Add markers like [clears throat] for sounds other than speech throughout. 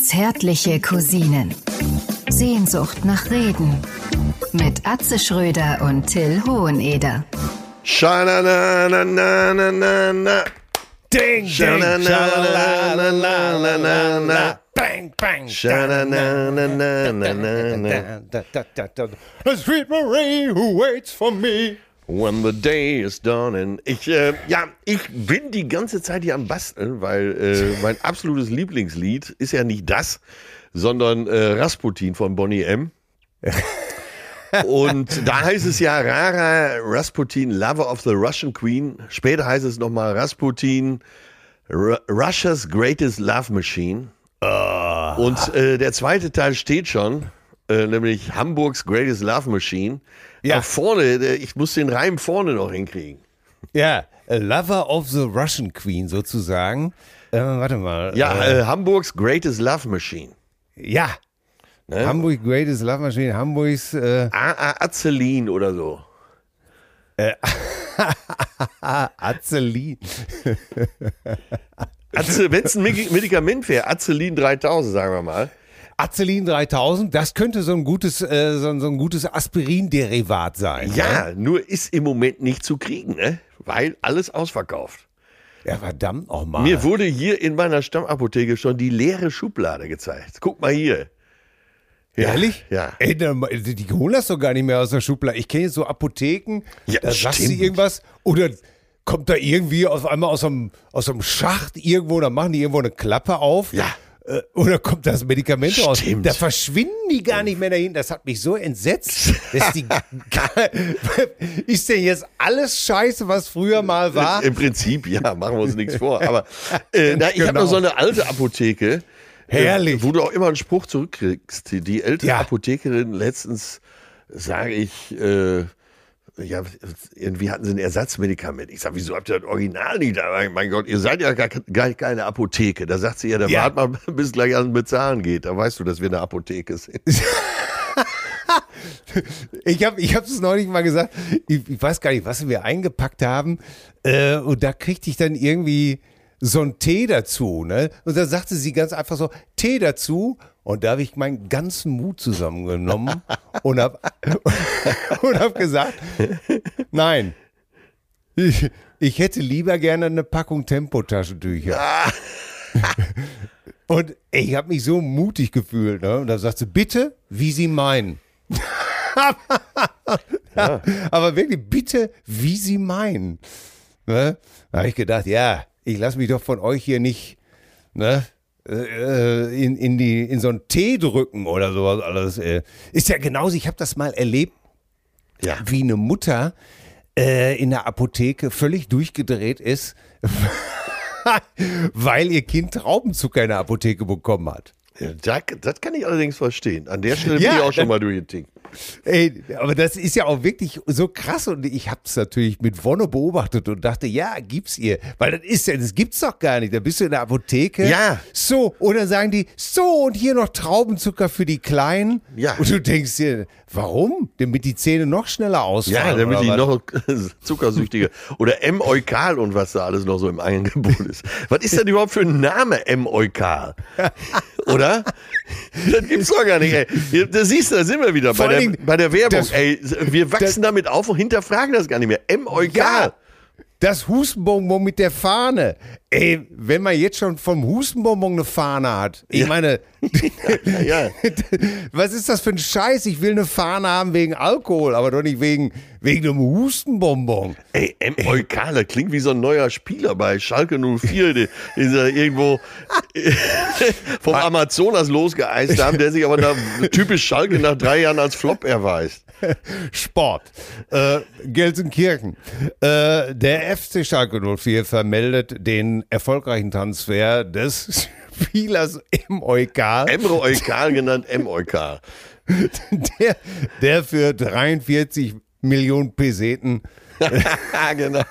Zärtliche Cousinen. Sehnsucht nach Reden. Mit Atze Schröder und Till Hoheneder. Scha-na-na-na-na-na-na. Ding. Bang, bang. Sweet Marie who waits for me. When the day is dawning. Ich, äh, ja, ich bin die ganze Zeit hier am Basteln, weil äh, [laughs] mein absolutes Lieblingslied ist ja nicht das, sondern äh, Rasputin von Bonnie M. Und da heißt es ja Rara Rasputin, Lover of the Russian Queen. Später heißt es nochmal Rasputin, Ru Russia's Greatest Love Machine. Und äh, der zweite Teil steht schon, äh, nämlich Hamburgs Greatest Love Machine. Ja. Ja. vorne, äh, ich muss den Reim vorne noch hinkriegen. Ja, a Lover of the Russian Queen sozusagen. Äh, warte mal. Ja, äh, äh, Hamburgs Greatest Love Machine. ja. Hamburg Greatest Love Machine, Hamburgs äh, A.A. Azelin oder so. [laughs] Azelin. Wenn es ein Medi- Medikament wäre, Azelin 3000, sagen wir mal. Azelin 3000, das könnte so ein gutes, äh, so, ein- so ein gutes Aspirin-Derivat sein. Ja, nur ist im Moment nicht zu kriegen, ne? weil alles ausverkauft. Ja, verdammt nochmal. Mir wurde hier in meiner Stammapotheke schon die leere Schublade gezeigt. Guck mal hier. Ja, Ehrlich? Ja. Ey, da- die holen das doch gar nicht mehr aus der Schublade. Ich kenne jetzt so Apotheken, Ja, da sagst du irgendwas oder kommt da irgendwie auf einmal aus einem, aus einem Schacht irgendwo, da machen die irgendwo eine Klappe auf. Ja. Äh, Oder kommt das Medikament raus? Stimmt. Da verschwinden die gar nicht mehr dahin. Das hat mich so entsetzt. Dass die, [laughs] ist denn jetzt alles scheiße, was früher mal war? Im Prinzip, ja, machen wir uns nichts vor. Aber äh, [laughs] na, ich habe Genau. noch so eine alte Apotheke. Herrlich. Äh, wo du auch immer einen Spruch zurückkriegst. Die, die ältere Ja. Apothekerin letztens, sage ich, äh, ja, irgendwie hatten sie ein Ersatzmedikament. Ich sage, wieso habt ihr das Original nicht da? Mein Gott, ihr seid ja gar, gar keine Apotheke. Da sagt sie ja, da Ja. wart mal, [laughs] bis gleich an Bezahlen geht. Da weißt du, dass wir eine Apotheke sind. [laughs] Ich habe ich es neulich mal gesagt, ich, ich weiß gar nicht, was wir eingepackt haben. Äh, und da kriegte ich dann irgendwie so einen Tee dazu. Ne? Und da sagte sie ganz einfach so, Tee dazu. Und da habe ich meinen ganzen Mut zusammengenommen und habe [laughs] und hab gesagt, nein, ich, ich hätte lieber gerne eine Packung Tempotaschentücher. Und ich habe mich so mutig gefühlt. Ne? Und da sagte sie, bitte, wie Sie meinen. [laughs] ja, aber wirklich, bitte, wie Sie meinen. Ne? Da habe ich gedacht, ja, ich lasse mich doch von euch hier nicht ne, in, in, die, in so einen Tee drücken oder sowas alles. Äh. Ist ja genauso, ich habe das mal erlebt, Ja. wie eine Mutter äh, in der Apotheke völlig durchgedreht ist, [laughs] weil ihr Kind Traubenzucker in der Apotheke bekommen hat. Ja, da, das kann ich allerdings verstehen. An der Stelle Ja, bin ich auch schon mal durchgetickt. Ey, aber das ist ja auch wirklich so krass und ich habe es natürlich mit Wonne beobachtet und dachte, ja, gibt's ihr, weil das ist ja, das gibt's doch gar nicht. Da bist du in der Apotheke. Ja. So oder sagen die, so und hier noch Traubenzucker für die Kleinen. Ja. Und du denkst dir, warum? Damit die Zähne noch schneller ausfallen. Ja, damit die was? noch [laughs] zuckersüchtige oder M-Eukal und was da alles noch so im Angebot ist. Was ist denn überhaupt für ein Name M-Eukal? [laughs] Oder? Das gibt's doch gar nicht, ey. Da siehst du, da sind wir wieder Vor bei der, Dingen, bei der Werbung. das- ey, wir wachsen damit auf und hinterfragen das gar nicht mehr. M-Eukal. Ja, das Hustenbonbon mit der Fahne. Ey, wenn man jetzt schon vom Hustenbonbon eine Fahne hat. Ich Ja. meine, [laughs] Ja. [laughs] was ist das für ein Scheiß? Ich will eine Fahne haben wegen Alkohol, aber doch nicht wegen, wegen einem Hustenbonbon. Ey, M-Eukal, das klingt wie so ein neuer Spieler bei Schalke 04, die, die sie irgendwo [laughs] vom Amazonas losgeeist haben, der sich aber nach, typisch Schalke nach drei Jahren als Flop erweist. [laughs] Sport. Äh, Gelsenkirchen. Äh, der FC Schalke 04 vermeldet den erfolgreichen Transfer des [laughs] Spielers Eukal. Emre Eukal genannt M-Eukal. [laughs] der, der für 43 Millionen Peseten. genau.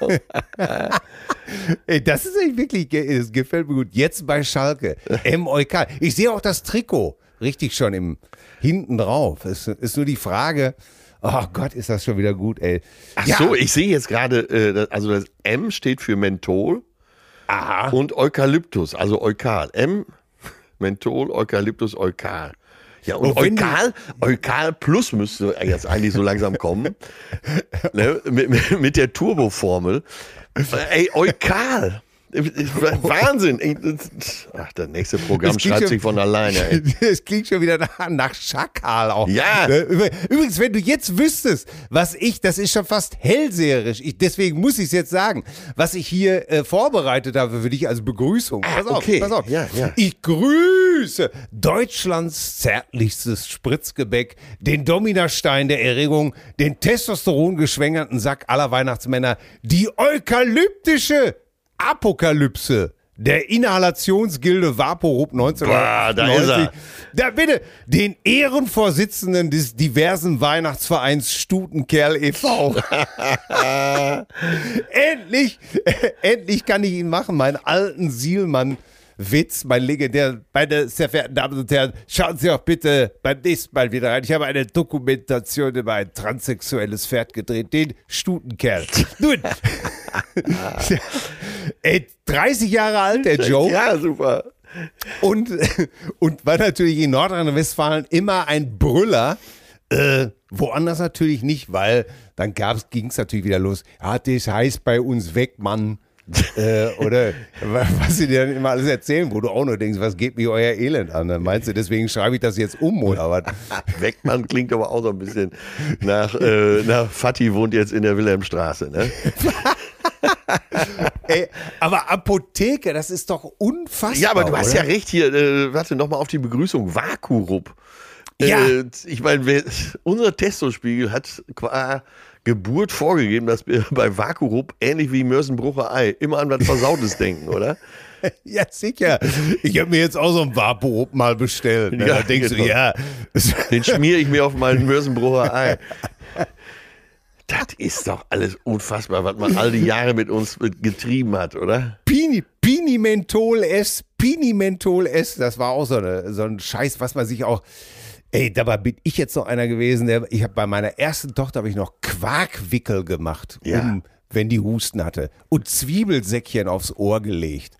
Das ist echt wirklich, das gefällt mir gut. Jetzt bei Schalke. M. Eukal. Ich sehe auch das Trikot richtig schon im hinten drauf. Es ist nur die Frage. Oh Gott, ist das schon wieder gut, ey. Ach Ja. so, ich sehe jetzt gerade, äh, also das M steht für Menthol Aha. und Eukalyptus, also Eukal. M, [laughs] Menthol, Eukalyptus, Eukal. Ja, und Und Eukal, Eukal Plus müsste jetzt eigentlich so langsam kommen. [laughs] ne, mit, mit, mit der Turboformel. Ey, Eukal. [laughs] Wahnsinn. Ach, das nächste Programm schreibt sich von alleine. Ey. [laughs] Es klingt schon wieder nach, nach Schakal auch. Ja. Ne? Übr- Übrigens, wenn du jetzt wüsstest, was ich, das ist schon fast hellseherisch, ich, deswegen muss ich es jetzt sagen, was ich hier äh, vorbereitet habe für dich als Begrüßung. Pass auf, okay. pass auf. Ja, ja. Ich grüße Deutschlands zärtlichstes Spritzgebäck, den Dominastein der Erregung, den testosterongeschwängerten Sack aller Weihnachtsmänner, die eukalyptische Apokalypse der Inhalationsgilde Vaporub 1990. Boah, da ist er. Da bitte, den Ehrenvorsitzenden des diversen Weihnachtsvereins Stutenkerl e.V. [laughs] endlich, [laughs] endlich kann ich ihn machen, meinen alten Sielmann. Witz, mein legendär, meine sehr verehrten Damen und Herren, schauen Sie auch bitte beim nächsten Mal wieder rein. Ich habe eine Dokumentation über ein transsexuelles Pferd gedreht, den Stutenkerl. [laughs] Nun, ey, 30 Jahre alt, der Joe. Ja, super. Und, und war natürlich in Nordrhein-Westfalen immer ein Brüller. Äh, woanders natürlich nicht, weil dann ging es natürlich wieder los. Ja, das heißt bei uns weg, Mann. [laughs] äh, oder wa- was sie dir dann immer alles erzählen, wo du auch nur denkst, was geht mir euer Elend an? Dann meinst du, deswegen schreibe ich das jetzt um oder was? [laughs] Weckmann klingt aber auch so ein bisschen nach, äh, nach Fatih wohnt jetzt in der Wilhelmstraße, ne? [laughs] Ey, aber Apotheke, das ist doch unfassbar. Ja, aber du hast oder? ja recht hier, äh, warte nochmal auf die Begrüßung, Vakurup. Ja. Äh, ich meine, unser Testospiegel hat qua Geburt vorgegeben, dass wir bei Vakurup, ähnlich wie Mörsenbrucher Ei, immer an was Versautes [laughs] denken, oder? Ja, sicher. Ich habe mir jetzt auch so ein Vaporub mal bestellt. Ne? Ja, da denkst du, genau. ja. Den schmiere ich mir auf meinen Mörsenbrucher Ei. [laughs] Das ist doch alles unfassbar, was man all die Jahre mit uns getrieben hat, oder? Pini, Pinimentol S, Pinimentol S, das war auch so, eine, so ein Scheiß, was man sich auch. Ey, dabei bin ich jetzt noch einer gewesen, der ich habe bei meiner ersten Tochter habe ich noch Quarkwickel gemacht, Ja. um, wenn die Husten hatte und Zwiebelsäckchen aufs Ohr gelegt.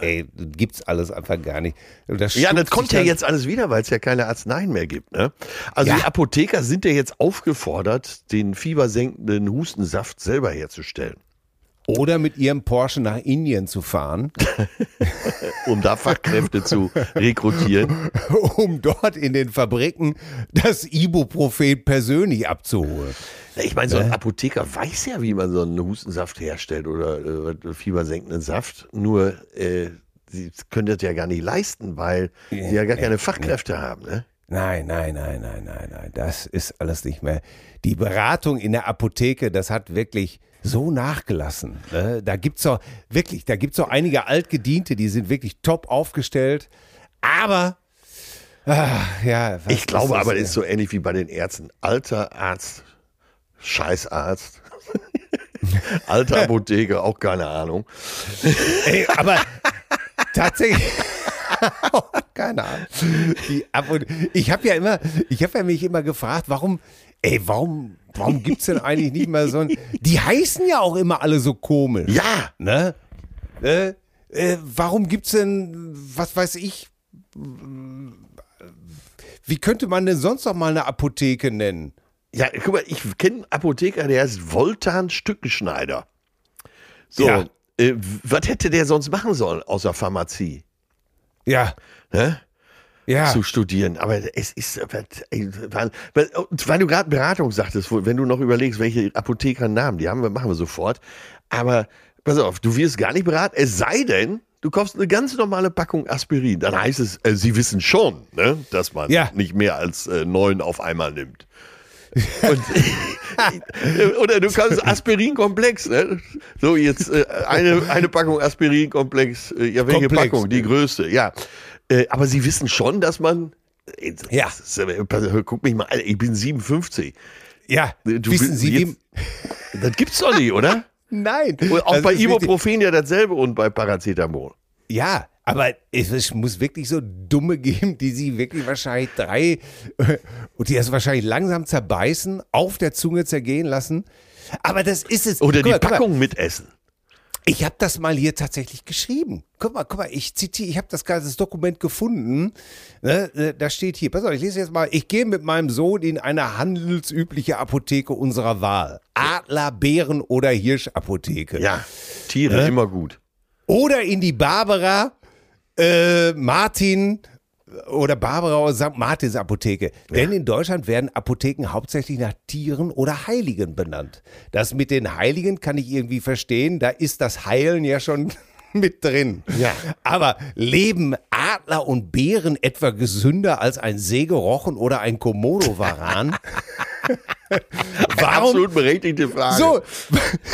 Ey, das gibt's alles einfach gar nicht. Das Ja, das kommt ja jetzt alles wieder, weil es ja keine Arzneien mehr gibt. Ne? Also Ja. die Apotheker sind ja jetzt aufgefordert, den fiebersenkenden Hustensaft selber herzustellen, Oder mit ihrem Porsche nach Indien zu fahren, [laughs] um da Fachkräfte zu rekrutieren. [laughs] um dort in den Fabriken das Ibuprofen persönlich abzuholen. Ich meine, so ein Apotheker weiß ja, wie man so einen Hustensaft herstellt oder äh, fiebersenkenden Saft. Nur äh, sie können das ja gar nicht leisten, weil sie ja gar keine Fachkräfte haben. Ne? Nein, nein, nein, nein, nein, nein. Das ist alles nicht mehr. Die Beratung in der Apotheke, das hat wirklich so nachgelassen. Ne? Da gibt's doch wirklich, da gibt's doch einige Altgediente, die sind wirklich top aufgestellt. Aber, ah, ja. was Ich glaube das? aber, das ist so ähnlich wie bei den Ärzten. Alter Arzt, Scheißarzt. [laughs] Alter [laughs] Apotheker, auch keine Ahnung. Ey, aber tatsächlich. [laughs] Keine Ahnung. Ich habe ja immer, ich habe ja mich immer gefragt, warum, ey, warum, warum gibt's denn eigentlich nicht mal so ein, die heißen ja auch immer alle so komisch. Ja, Ne? Äh, äh, warum gibt's denn, was weiß ich, wie könnte man denn sonst noch mal eine Apotheke nennen? ja, guck mal, ich kenne einen Apotheker, der heißt Voltan Stückenschneider. So, Ja. äh, was hätte der sonst machen sollen außer Pharmazie? Ja, Ne? Ja. Zu studieren. Aber es ist, ey, weil, weil, weil du gerade Beratung sagtest, wenn du noch überlegst, welche Apothekernamen, die haben wir, machen wir sofort. Aber pass auf, du wirst gar nicht beraten, es sei denn, du kaufst eine ganz normale Packung Aspirin. Dann heißt es, äh, sie wissen schon, ne, dass man Ja. nicht mehr als äh, neun auf einmal nimmt. [laughs] Oder du kannst Aspirinkomplex, ne? So, jetzt äh, eine, eine Packung Aspirinkomplex, äh, ja, welche Komplex. Packung? Die größte, ja. Äh, aber sie wissen schon, dass man. äh, Ja. ist, äh, Guck mich mal an, ich bin 57. ja, Du wissen bist Sie, jetzt- wie, [laughs] Das gibt's doch nicht, oder? [laughs] nein. Und auch bei Ibuprofen ja dasselbe und bei Paracetamol. Ja, aber es, muss wirklich so Dumme [laughs] geben, die sie wirklich wahrscheinlich drei und die das wahrscheinlich langsam zerbeißen, auf der Zunge zergehen lassen. Aber das ist es. Oder die mal, mal. Packung mitessen. Ich habe das mal hier tatsächlich geschrieben. Guck mal, guck mal, ich zitiere, ich habe das ganze Dokument gefunden. Ne, äh, da steht hier, pass auf, ich lese jetzt mal, ich gehe mit meinem Sohn in eine handelsübliche Apotheke unserer Wahl. Adler, Bären oder Hirschapotheke. Ja, Tiere, immer gut. Oder in die Barbara, äh, Martin oder Barbara oder St. Martins Apotheke. Denn in Deutschland werden Apotheken hauptsächlich nach Tieren oder Heiligen benannt. Das mit den Heiligen kann ich irgendwie verstehen. Da ist das Heilen ja schon [laughs] mit drin. Ja. Aber leben Adler und Bären etwa gesünder als ein Segerochen oder ein Komodo-Varan? [laughs] Warum? Absolut berechtigte Frage. So,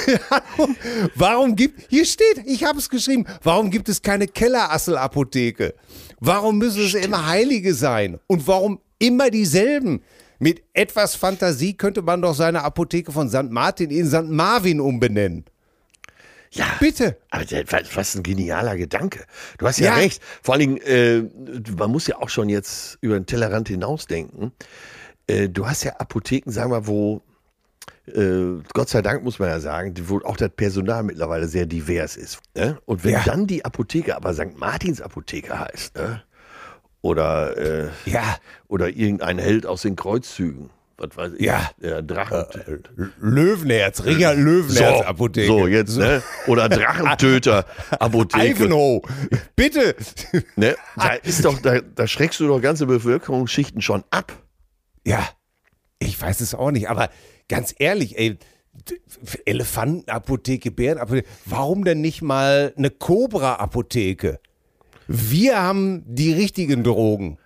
[laughs] warum gibt, hier steht, ich habe es geschrieben, warum gibt es keine Kellerassel-Apotheke? Warum müssen es immer Heilige sein? Und warum immer dieselben? Mit etwas Fantasie könnte man doch seine Apotheke von St. Martin in St. Marvin umbenennen. Ja. Bitte. Aber der, was was ein genialer Gedanke. Du hast ja, Ja. recht. Vor allen Dingen, äh, man muss ja auch schon jetzt über den Tellerrand hinausdenken. Äh, du hast ja Apotheken, sagen wir, wo, äh, Gott sei Dank muss man ja sagen, wo auch das Personal mittlerweile sehr divers ist. Ne? Und wenn Ja. dann die Apotheke aber St. Martins Apotheke heißt, ne? oder, äh, Ja, oder irgendein Held aus den Kreuzzügen, was weiß ich, Ja. der Drachen. Löwenherz, Richard Löwenherz Apotheke. So, jetzt, ne? Oder Drachentöter [laughs] Apotheke. Ivanhoe, bitte. Ne? [laughs] Da ist doch, da, da schreckst du doch ganze Bevölkerungsschichten schon ab. Ja, ich weiß es auch nicht, aber ganz ehrlich, ey, Elefantenapotheke, Bärenapotheke, warum denn nicht mal eine Cobra-Apotheke? Wir haben die richtigen Drogen.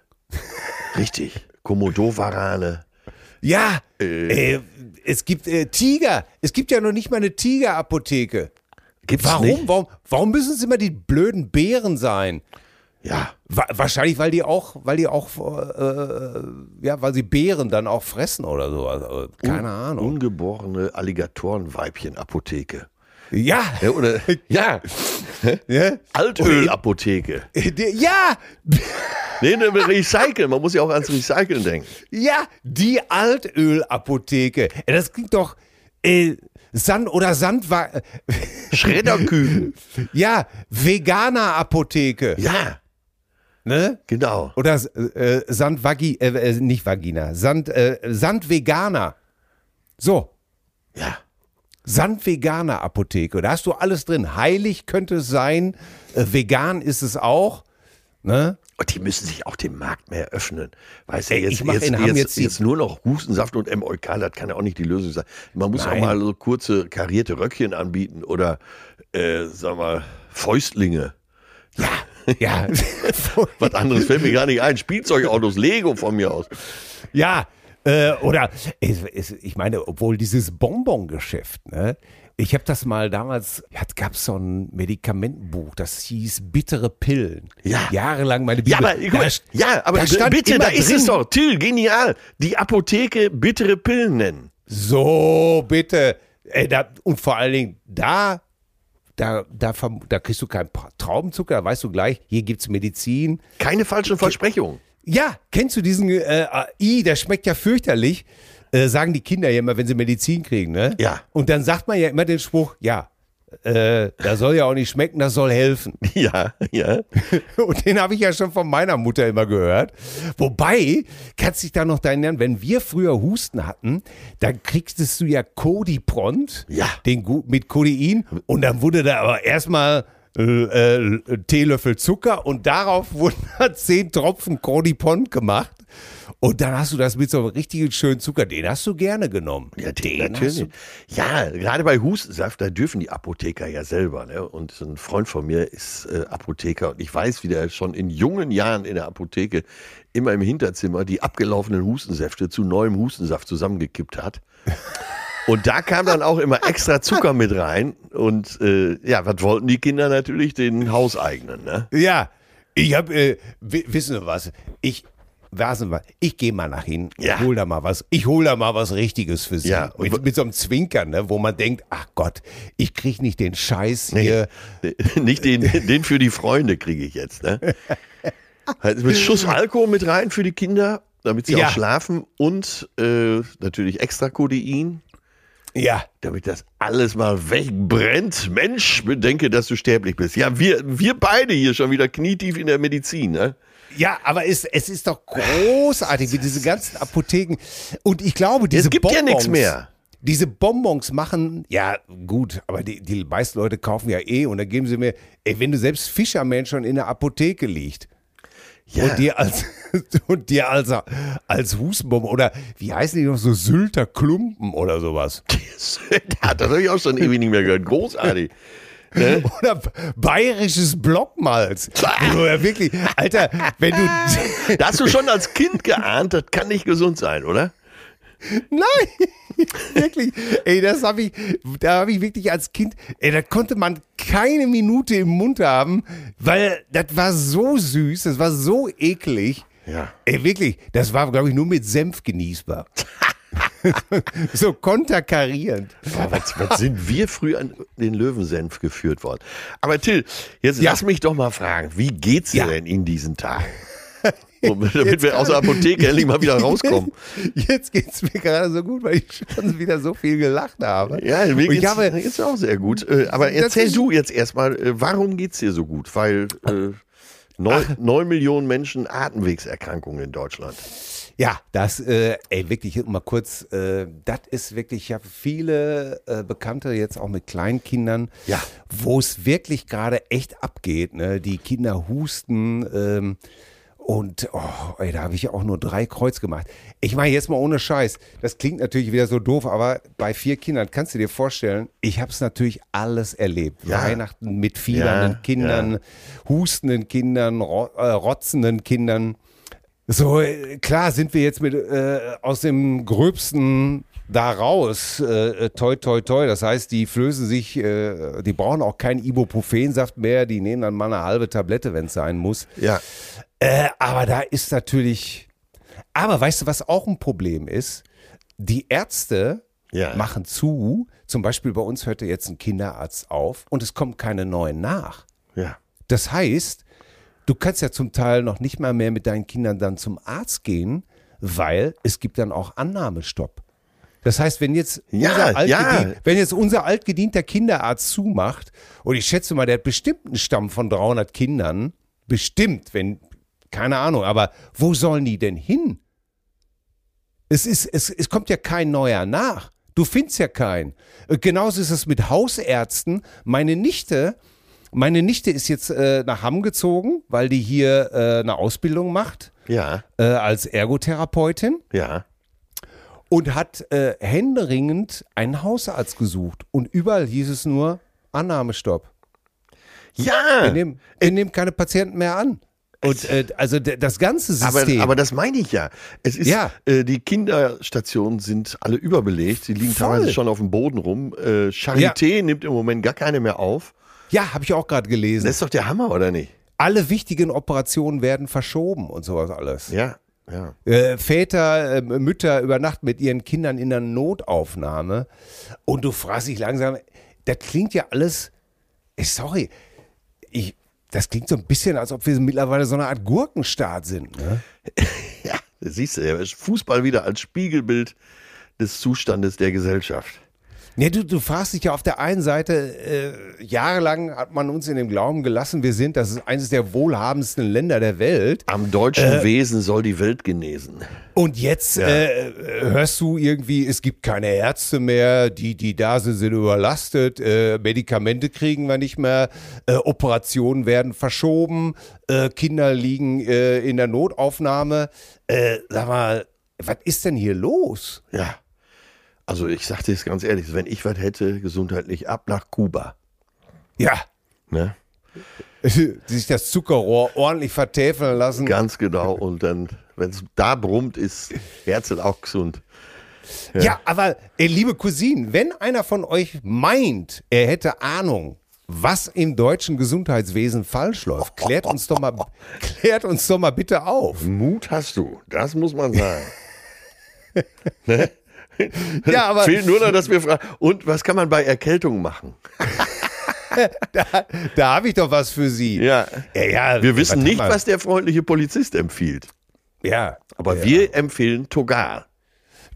Richtig. Komodowarane. Ja, äh, es gibt äh, Tiger. Es gibt ja noch nicht mal eine Tigerapotheke. Gibt's Warum? nicht? Warum? Warum müssen es immer die blöden Bären sein? Ja. Wa wahrscheinlich, weil die auch, weil die auch, äh, ja, weil sie Bären dann auch fressen oder so. Also, keine Ahnung. Ungeborene Alligatorenweibchen-Apotheke. Ja, Ja, oder, [laughs] ja. ja. Altölapotheke. [laughs] Ja, Nee, ne, Recyceln. Man muss ja auch ans Recyceln denken. ja, die Altölapotheke. Äh, Das klingt doch äh, Sand oder Sand war [laughs] Schredderküken. ja Veganer Apotheke, Ja, ne? genau. Oder äh, Sand Vagi, äh, äh, nicht Vagina, Sand äh, Sand Veganer. So, Ja. Sand Veganer Apotheke. Da hast du alles drin. Heilig könnte es sein, äh, vegan ist es auch, ne? Und die müssen sich auch dem Markt mehr öffnen. Weißt du, Ey, jetzt, jetzt, jetzt, jetzt nur noch Hustensaft und MOK, das kann ja auch nicht die Lösung sein. Man muss Nein. auch mal so kurze karierte Röckchen anbieten oder, äh, sag mal, Fäustlinge. Ja. [laughs] Was anderes fällt mir gar nicht ein. Spielzeugautos, Lego von mir aus. Ja, äh, oder ich meine, obwohl dieses Bonbon-Geschäft, ne? Ich habe das mal damals, ja, gab es so ein Medikamentenbuch, das hieß Bittere Pillen. Ja. Jahrelang meine Bibel. Ja, aber, guck mal, ja, aber da bitte, da ist drin, es doch. Till, genial. Die Apotheke bittere Pillen nennen. So, bitte. Ey, da, und vor allen Dingen, da, da, da, da kriegst du keinen Traubenzucker, da weißt du gleich, hier gibt's Medizin. Keine falschen Versprechungen. Ja, kennst du diesen äh, I, der schmeckt ja fürchterlich, äh, sagen die Kinder ja immer, wenn sie Medizin kriegen, ne? Ja. Und dann sagt man ja immer den Spruch, ja, äh, das soll ja auch nicht schmecken, das soll helfen. [laughs] Ja, ja. [laughs] Und den habe ich ja schon von meiner Mutter immer gehört. Wobei, kannst dich da noch daran erinnern, wenn wir früher Husten hatten, dann kriegstest du ja Codipront, Ja. den mit Codein, und dann wurde da aber erstmal äh, äh, Teelöffel Zucker und darauf wurden [laughs] zehn Tropfen Codipront gemacht. Und dann hast du das mit so einem richtigen schönen Zucker, den hast du gerne genommen. Ja, den natürlich. Ja, gerade bei Hustensaft, da dürfen die Apotheker ja selber. Ne? Und ein Freund von mir ist äh, Apotheker und ich weiß, wie der schon in jungen Jahren in der Apotheke immer im Hinterzimmer die abgelaufenen Hustensäfte zu neuem Hustensaft zusammengekippt hat. [laughs] Und da kam dann auch immer extra Zucker mit rein. Und äh, ja, was wollten die Kinder natürlich? Den Hauseigenen. Ne? Ja, ich habe, äh, wi- wissen Sie was? Ich, ich gehe mal nach hinten, Ja. hol da mal was, ich hol da mal was Richtiges für Sie. Ja, mit, mit so einem Zwinkern, ne, wo man denkt, ach Gott, ich krieg nicht den Scheiß hier. [laughs] Nicht den, den für die Freunde kriege ich jetzt. Ne? Halt mit Schuss Alkohol mit rein für die Kinder, damit sie Ja. auch schlafen und äh, natürlich extra Codein. Ja. damit das alles mal wegbrennt. Mensch, bedenke, dass du sterblich bist. Ja, wir, wir beide hier schon wieder knietief in der Medizin, ne? Ja, aber es, es ist doch großartig, wie diese ganzen Apotheken. Und ich glaube, diese Es gibt ja nichts Bonbons- mehr. Diese Bonbons machen, ja gut, aber die, die meisten Leute kaufen ja eh und dann geben sie mir, ey, wenn du selbst Fischerman schon in der Apotheke liegt Ja. und dir als [laughs] und dir als, als Hustenbombe oder wie heißen die noch so Sylter Klumpen oder sowas. [laughs] Das habe ich auch schon ewig nicht mehr gehört. Großartig. Ne? [laughs] Oder bayerisches Blockmalz. Wirklich, Alter, wenn du. [laughs] Da hast du schon als Kind geahnt, das kann nicht gesund sein, oder? Nein, [laughs] wirklich. Ey, das habe ich, da habe ich wirklich als Kind, ey, da konnte man keine Minute im Mund haben, weil das war so süß, das war so eklig. Ja. Ey, wirklich, das war, glaube ich, nur mit Senf genießbar. [laughs] so konterkarierend. Boah, was, was sind wir früh an den Löwensenf geführt worden? Aber Till, jetzt Ja. lass mich doch mal fragen, wie geht's dir Ja. denn in diesen Tagen? [laughs] Damit wir aus der Apotheke endlich mal wieder rauskommen. [laughs] Jetzt geht's mir gerade so gut, weil ich schon wieder so viel gelacht habe. Ja, mir geht's, ich habe, geht's auch sehr gut. Äh, Aber erzähl du jetzt erstmal, äh, warum geht's dir so gut? Weil äh, neun, neun Millionen Menschen Atemwegserkrankungen in Deutschland. Ja, das, äh, ey, wirklich mal kurz, äh, das ist wirklich, ich habe viele äh, Bekannte jetzt auch mit Kleinkindern, Ja. wo es wirklich gerade echt abgeht. Ne? Die Kinder husten ähm, und oh, ey, da habe ich auch nur drei Kreuz gemacht. Ich meine jetzt mal ohne Scheiß, das klingt natürlich wieder so doof, aber bei vier Kindern kannst du dir vorstellen, ich habe es natürlich alles erlebt. Ja. Weihnachten mit fiebernden Ja, Kindern, hustenden Kindern, ro äh, rotzenden Kindern. So, äh, klar sind wir jetzt mit äh, aus dem Gröbsten da raus. Äh, äh, toi, toi, toi. Das heißt, die flößen sich, äh, die brauchen auch keinen Ibuprofensaft mehr. Die nehmen dann mal eine halbe Tablette, wenn es sein muss. Ja. Äh, aber da ist natürlich. Aber weißt du, was auch ein Problem ist? Die Ärzte Ja. machen zu. Zum Beispiel bei uns hörte jetzt ein Kinderarzt auf und es kommen keine neuen nach. Ja. Das heißt, du kannst ja zum Teil noch nicht mal mehr mit deinen Kindern dann zum Arzt gehen, weil es gibt dann auch Annahmestopp. Das heißt, wenn jetzt, Ja, unser, ja. wenn jetzt unser altgedienter Kinderarzt zumacht, und ich schätze mal, der hat bestimmt einen Stamm von 300 Kindern, bestimmt, wenn, keine Ahnung, aber wo sollen die denn hin? Es, ist, es, es kommt ja kein neuer nach. Du findest ja keinen. Äh, Genauso ist es mit Hausärzten. Meine Nichte, meine Nichte ist jetzt äh, nach Hamm gezogen, weil die hier äh, eine Ausbildung macht Ja. äh, als Ergotherapeutin Ja. und hat äh, händeringend einen Hausarzt gesucht. Und überall hieß es nur Annahmestopp. Wir Ja. nehmen, wir nehmen keine Patienten mehr an. Und äh, also das ganze Aber, System. aber das meine ich ja. Es ist, Ja. äh, die Kinderstationen sind alle überbelegt. Sie liegen Voll. teilweise schon auf dem Boden rum. Äh, Charité nimmt im Moment gar keine mehr auf. Ja, habe ich auch gerade gelesen. Das ist doch der Hammer, oder nicht? Alle wichtigen Operationen werden verschoben und sowas alles. Ja. Ja. Äh, Väter, äh, Mütter übernachten mit ihren Kindern in der Notaufnahme und du fragst dich langsam, das klingt ja alles, sorry, ich, das klingt so ein bisschen, als ob wir mittlerweile so eine Art Gurkenstaat sind. Ne? [laughs] Ja, das siehst du, ja. Fußball wieder als Spiegelbild des Zustandes der Gesellschaft. Nee, du, du fragst dich ja auf der einen Seite, äh, jahrelang hat man uns in dem Glauben gelassen, wir sind, das ist eines der wohlhabendsten Länder der Welt. Am deutschen Wesen soll die Welt genesen. Und jetzt äh, hörst du irgendwie, es gibt keine Ärzte mehr, die, die da sind, sind überlastet, äh, Medikamente kriegen wir nicht mehr, äh, Operationen werden verschoben, äh, Kinder liegen äh, in der Notaufnahme. Äh, sag mal, was ist denn hier los? Ja. Also ich sag dir es ganz ehrlich, wenn ich was hätte, gesundheitlich ab nach Kuba. Ja, Ne? [laughs] sich das Zuckerrohr ordentlich vertäfeln lassen. Ganz genau. Und dann, wenn es da brummt, ist Herzl auch gesund. Ja, aber ey, liebe Cousinen, wenn einer von euch meint, er hätte Ahnung, was im deutschen Gesundheitswesen falsch läuft, klärt uns doch mal, [laughs] klärt uns doch mal bitte auf. Mut hast du, das muss man sagen. [laughs] ne? Ja, aber Fehlt nur noch, dass wir fragen, und was kann man bei Erkältung machen? [laughs] da habe ich doch was für Sie. Ja. ja, ja Wir wissen nicht, was der freundliche Polizist empfiehlt. Ja, Aber wir empfehlen Togal.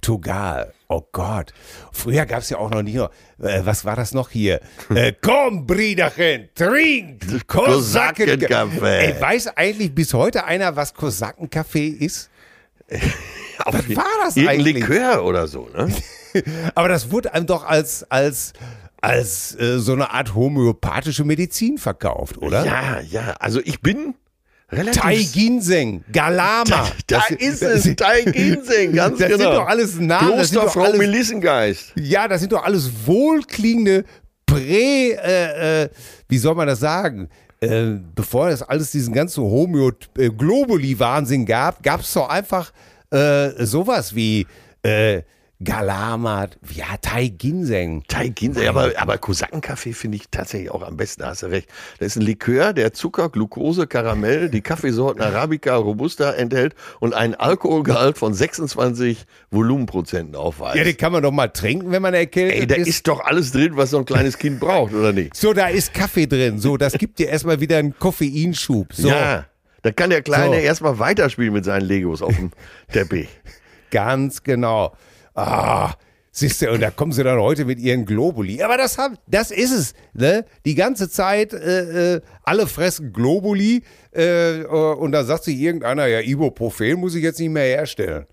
Tugal. Oh Gott. Früher gab es ja auch noch nicht noch, äh, was war das noch hier? [laughs] Äh, komm, Brüderchen, trink Kosakenkaffee. Kosakenkaffee. Ey, weiß eigentlich bis heute einer, was Kosakenkaffee ist? [laughs] Was war das eigentlich? Likör oder so, ne? [laughs] Aber das wurde einem doch als, als, als äh, so eine Art homöopathische Medizin verkauft, oder? Ja, ja. Also ich bin relativ. Tai Ginseng, Galama. [laughs] da ist es, Tai Ginseng, ganz das genau. sind doch alles Namen. Das sind doch Klosterfrau alles, Melissengeist. ja, das sind doch alles wohlklingende Prä, äh, äh, wie soll man das sagen? Äh, bevor es alles diesen ganzen Homeo äh, gab, gab es doch einfach äh, sowas wie äh, Galamat, ja, Tai Ginseng. Tai Ginseng, aber, aber Kosakenkaffee finde ich tatsächlich auch am besten, da hast du recht. Das ist ein Likör, der Zucker, Glucose, Karamell, die Kaffeesorten Arabica, Robusta enthält und einen Alkoholgehalt von 26 Volumenprozenten aufweist. Ja, den kann man doch mal trinken, wenn man erkältet Ey, da ist. ist doch alles drin, was so ein kleines Kind braucht, oder nicht? So, da ist Kaffee drin. So, das gibt dir erstmal wieder einen Koffeinschub. So, Ja, da kann der Kleine So. erstmal weiterspielen mit seinen Legos auf dem Teppich. [laughs] ganz genau. Ah, siehst du, und da kommen sie dann heute mit ihren Globuli. Aber das, haben, das ist es. Ne? Die ganze Zeit, äh, äh, alle fressen Globuli. Äh, äh, und da sagt sich irgendeiner, ja, Ibuprofen muss ich jetzt nicht mehr herstellen.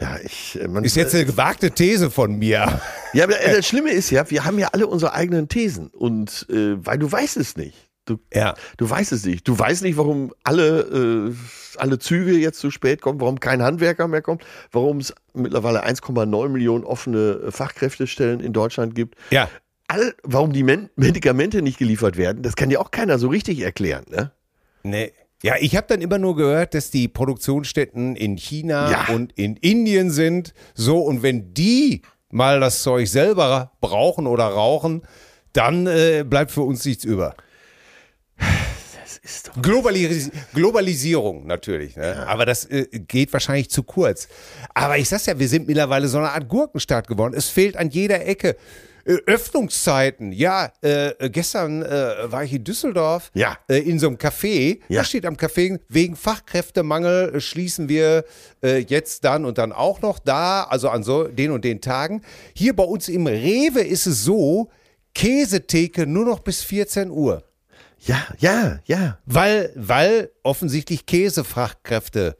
Ja, ich, äh, man, Ist jetzt eine gewagte These von mir. Ja, aber äh, das Schlimme ist ja, wir haben ja alle unsere eigenen Thesen und äh, weil du weißt es nicht. Du, Ja. du weißt es nicht. Du weißt nicht, warum alle, äh, alle Züge jetzt zu spät kommen, warum kein Handwerker mehr kommt, warum es mittlerweile 1,9 Millionen offene äh, Fachkräftestellen in Deutschland gibt. Ja. All, warum die Men Medikamente nicht geliefert werden, das kann dir auch keiner so richtig erklären. Ne? Nee. Ja, ich habe dann immer nur gehört, dass die Produktionsstätten in China Ja. und in Indien sind. So, und wenn die mal das Zeug selber brauchen oder rauchen, dann äh, bleibt für uns nichts über. Das ist doch. Globalis Globalisierung natürlich, ne? aber das äh, geht wahrscheinlich zu kurz. Aber ich sag's ja, wir sind mittlerweile so eine Art Gurkenstaat geworden. Es fehlt an jeder Ecke. Äh, Öffnungszeiten, ja, äh, gestern äh, war ich in Düsseldorf Ja. äh, in so einem Café. Ja. Da steht am Café, wegen Fachkräftemangel äh, schließen wir äh, jetzt dann und dann auch noch da, also an so den und den Tagen. Hier bei uns im Rewe ist es so, Käsetheke nur noch bis 14 Uhr. Ja, ja, ja. Weil, weil offensichtlich Käsefachkräfte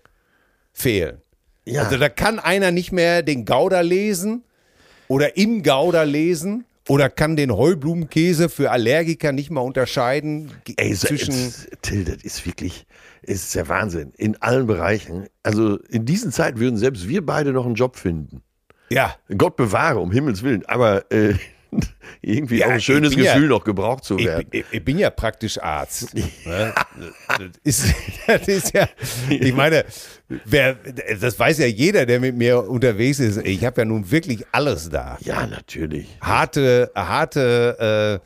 fehlen. Ja. Also da kann einer nicht mehr den Gouda lesen oder im Gouda lesen oder kann den Heublumenkäse für Allergiker nicht mal unterscheiden Ey, so, zwischen. Till, das ist wirklich, ist der Wahnsinn. In allen Bereichen. Also in diesen Zeiten würden selbst wir beide noch einen Job finden. Ja, Gott bewahre, um Himmels Willen. Aber äh, irgendwie Ja, auch ein ich schönes bin ja- Gefühl, noch gebraucht zu ich, werden. ich, ich bin ja praktisch Arzt. [laughs] Ne? Das, ist, [laughs] das ist ja, ich meine, wer, das weiß ja jeder, der mit mir unterwegs ist. Ich habe ja nun wirklich alles da. Ja, natürlich. harte, harte,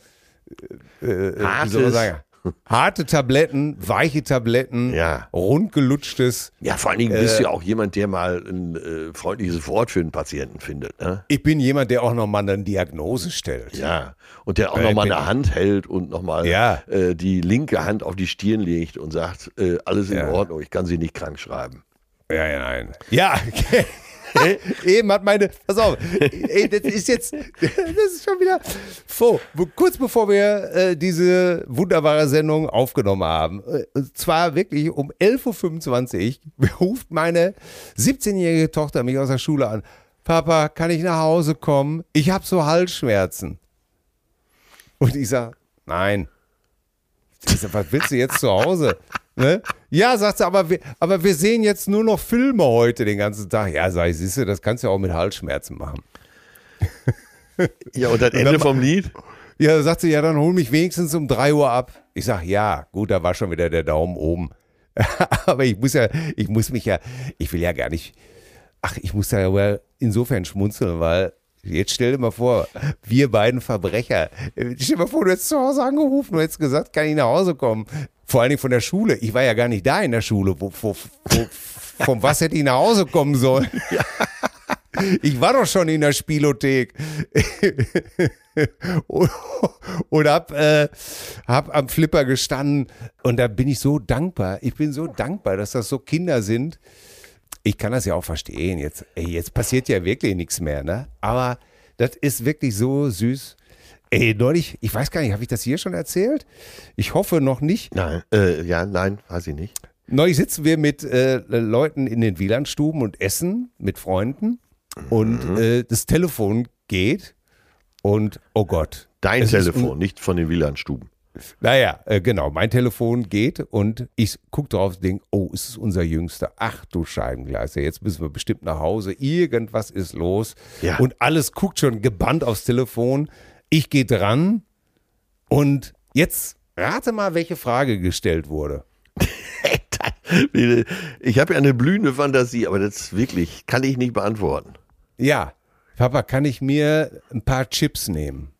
äh, äh, wie soll man sagen? Harte Tabletten, weiche Tabletten, Ja. rundgelutschtes. Ja, vor allen Dingen bist du ja auch jemand, der mal ein äh, freundliches Wort für einen Patienten findet. Ne? Ich bin jemand, der auch nochmal eine Diagnose stellt. Ja. Und der auch nochmal eine Hand hält und nochmal Ja. äh, die linke Hand auf die Stirn legt und sagt, äh, alles in Ja. Ordnung, ich kann sie nicht krank schreiben. Ja, ja, nein. Ja, [laughs] eben hat meine, pass auf, ey, das ist jetzt, das ist schon wieder, wo- kurz bevor wir äh, diese wunderbare Sendung aufgenommen haben, äh, und zwar wirklich um 11.25 Uhr, ruft meine 17-jährige Tochter mich aus der Schule an, Papa, kann ich nach Hause kommen? Ich habe so Halsschmerzen. Und ich sage, nein. Ich sag, was willst du jetzt zu Hause? Ne? Ja, sagt sie, aber wir, aber wir sehen jetzt nur noch Filme heute den ganzen Tag. Ja, sag ich, siehst du, das kannst du ja auch mit Halsschmerzen machen. Ja, und das Ende vom Lied? Ja, da sagt sie, ja, dann hol mich wenigstens um 3 Uhr ab. Ich sag, ja, gut, da war schon wieder der Daumen oben. [laughs] aber ich muss ja, ich muss mich ja, ich will ja gar nicht, ach, ich muss da ja insofern schmunzeln, weil Jetzt stell dir mal vor, wir beiden Verbrecher. Stell dir mal vor, du hättest zu Hause angerufen und hättest gesagt, kann ich nach Hause kommen? Vor allen Dingen von der Schule. Ich war ja gar nicht da in der Schule. Wo, wo, wo, von was hätte ich nach Hause kommen sollen? [laughs] Ich war doch schon in der Spielothek. und, [laughs] und hab, äh, hab am Flipper gestanden. Und da bin ich so dankbar. Ich bin so dankbar, dass das so Kinder sind. ich kann das ja auch verstehen. Jetzt, ey, jetzt passiert ja wirklich nichts mehr, ne? Aber das ist wirklich so süß. Ey, neulich, ich weiß gar nicht, habe ich das hier schon erzählt? Ich hoffe noch nicht. Nein, äh, ja, nein, weiß ich nicht. Neulich sitzen wir mit äh, Leuten in den WLAN-Stuben und essen mit Freunden und äh, das Telefon geht und oh Gott. Dein Telefon, nicht von den WLAN-Stuben. Naja, äh, genau, mein Telefon geht und ich gucke drauf und denke, oh, ist es unser Jüngster? Ach du Scheibengleiser, jetzt müssen wir bestimmt nach Hause. Irgendwas ist los. Ja. Und alles guckt schon gebannt aufs Telefon. Ich gehe dran und jetzt rate mal, welche Frage gestellt wurde. [laughs] Ich habe ja eine blühende Fantasie, aber das wirklich kann ich nicht beantworten. Ja, Papa, kann ich mir ein paar Chips nehmen?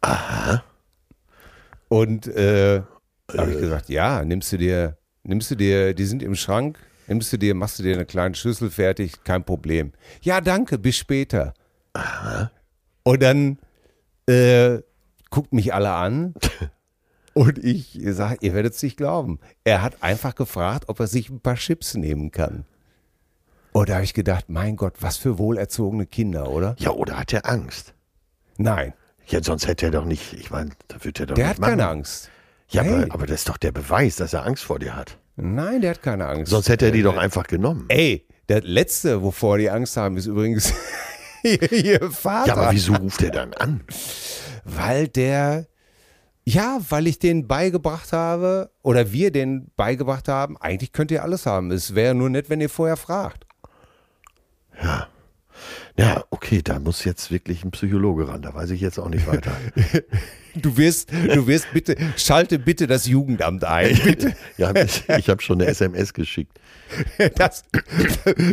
Aha. Und äh, habe ich gesagt, ja, nimmst du dir, nimmst du dir, die sind im Schrank, nimmst du dir, machst du dir eine kleine Schüssel fertig, kein Problem. Ja, danke, bis später. Und dann äh, guckt mich alle an [laughs] und ich sage, ihr werdet es nicht glauben. Er hat einfach gefragt, ob er sich ein paar Chips nehmen kann. Und da habe ich gedacht, mein Gott, was für wohlerzogene Kinder, oder? Ja, oder hat er Angst? Nein, Ja, sonst hätte er doch nicht, ich meine, da wird er doch der nicht hat machen. keine Angst. Ja, Hey. aber, aber das ist doch der Beweis, dass er Angst vor dir hat. Nein, der hat keine Angst. Sonst hätte er die doch einfach genommen. Ey, der letzte, wovor die Angst haben, ist übrigens [laughs] ihr Vater. Ja, aber wieso ruft er dann an? Weil der, ja, weil ich den beigebracht habe oder wir den beigebracht haben, eigentlich könnt ihr alles haben. Es wäre nur nett, wenn ihr vorher fragt. Ja, okay, da muss jetzt wirklich ein Psychologe ran. Da weiß ich jetzt auch nicht weiter. [laughs] Du wirst, du wirst bitte, schalte bitte das Jugendamt ein. [laughs] Bitte. ja, ich, ich habe schon eine SMS geschickt. Das,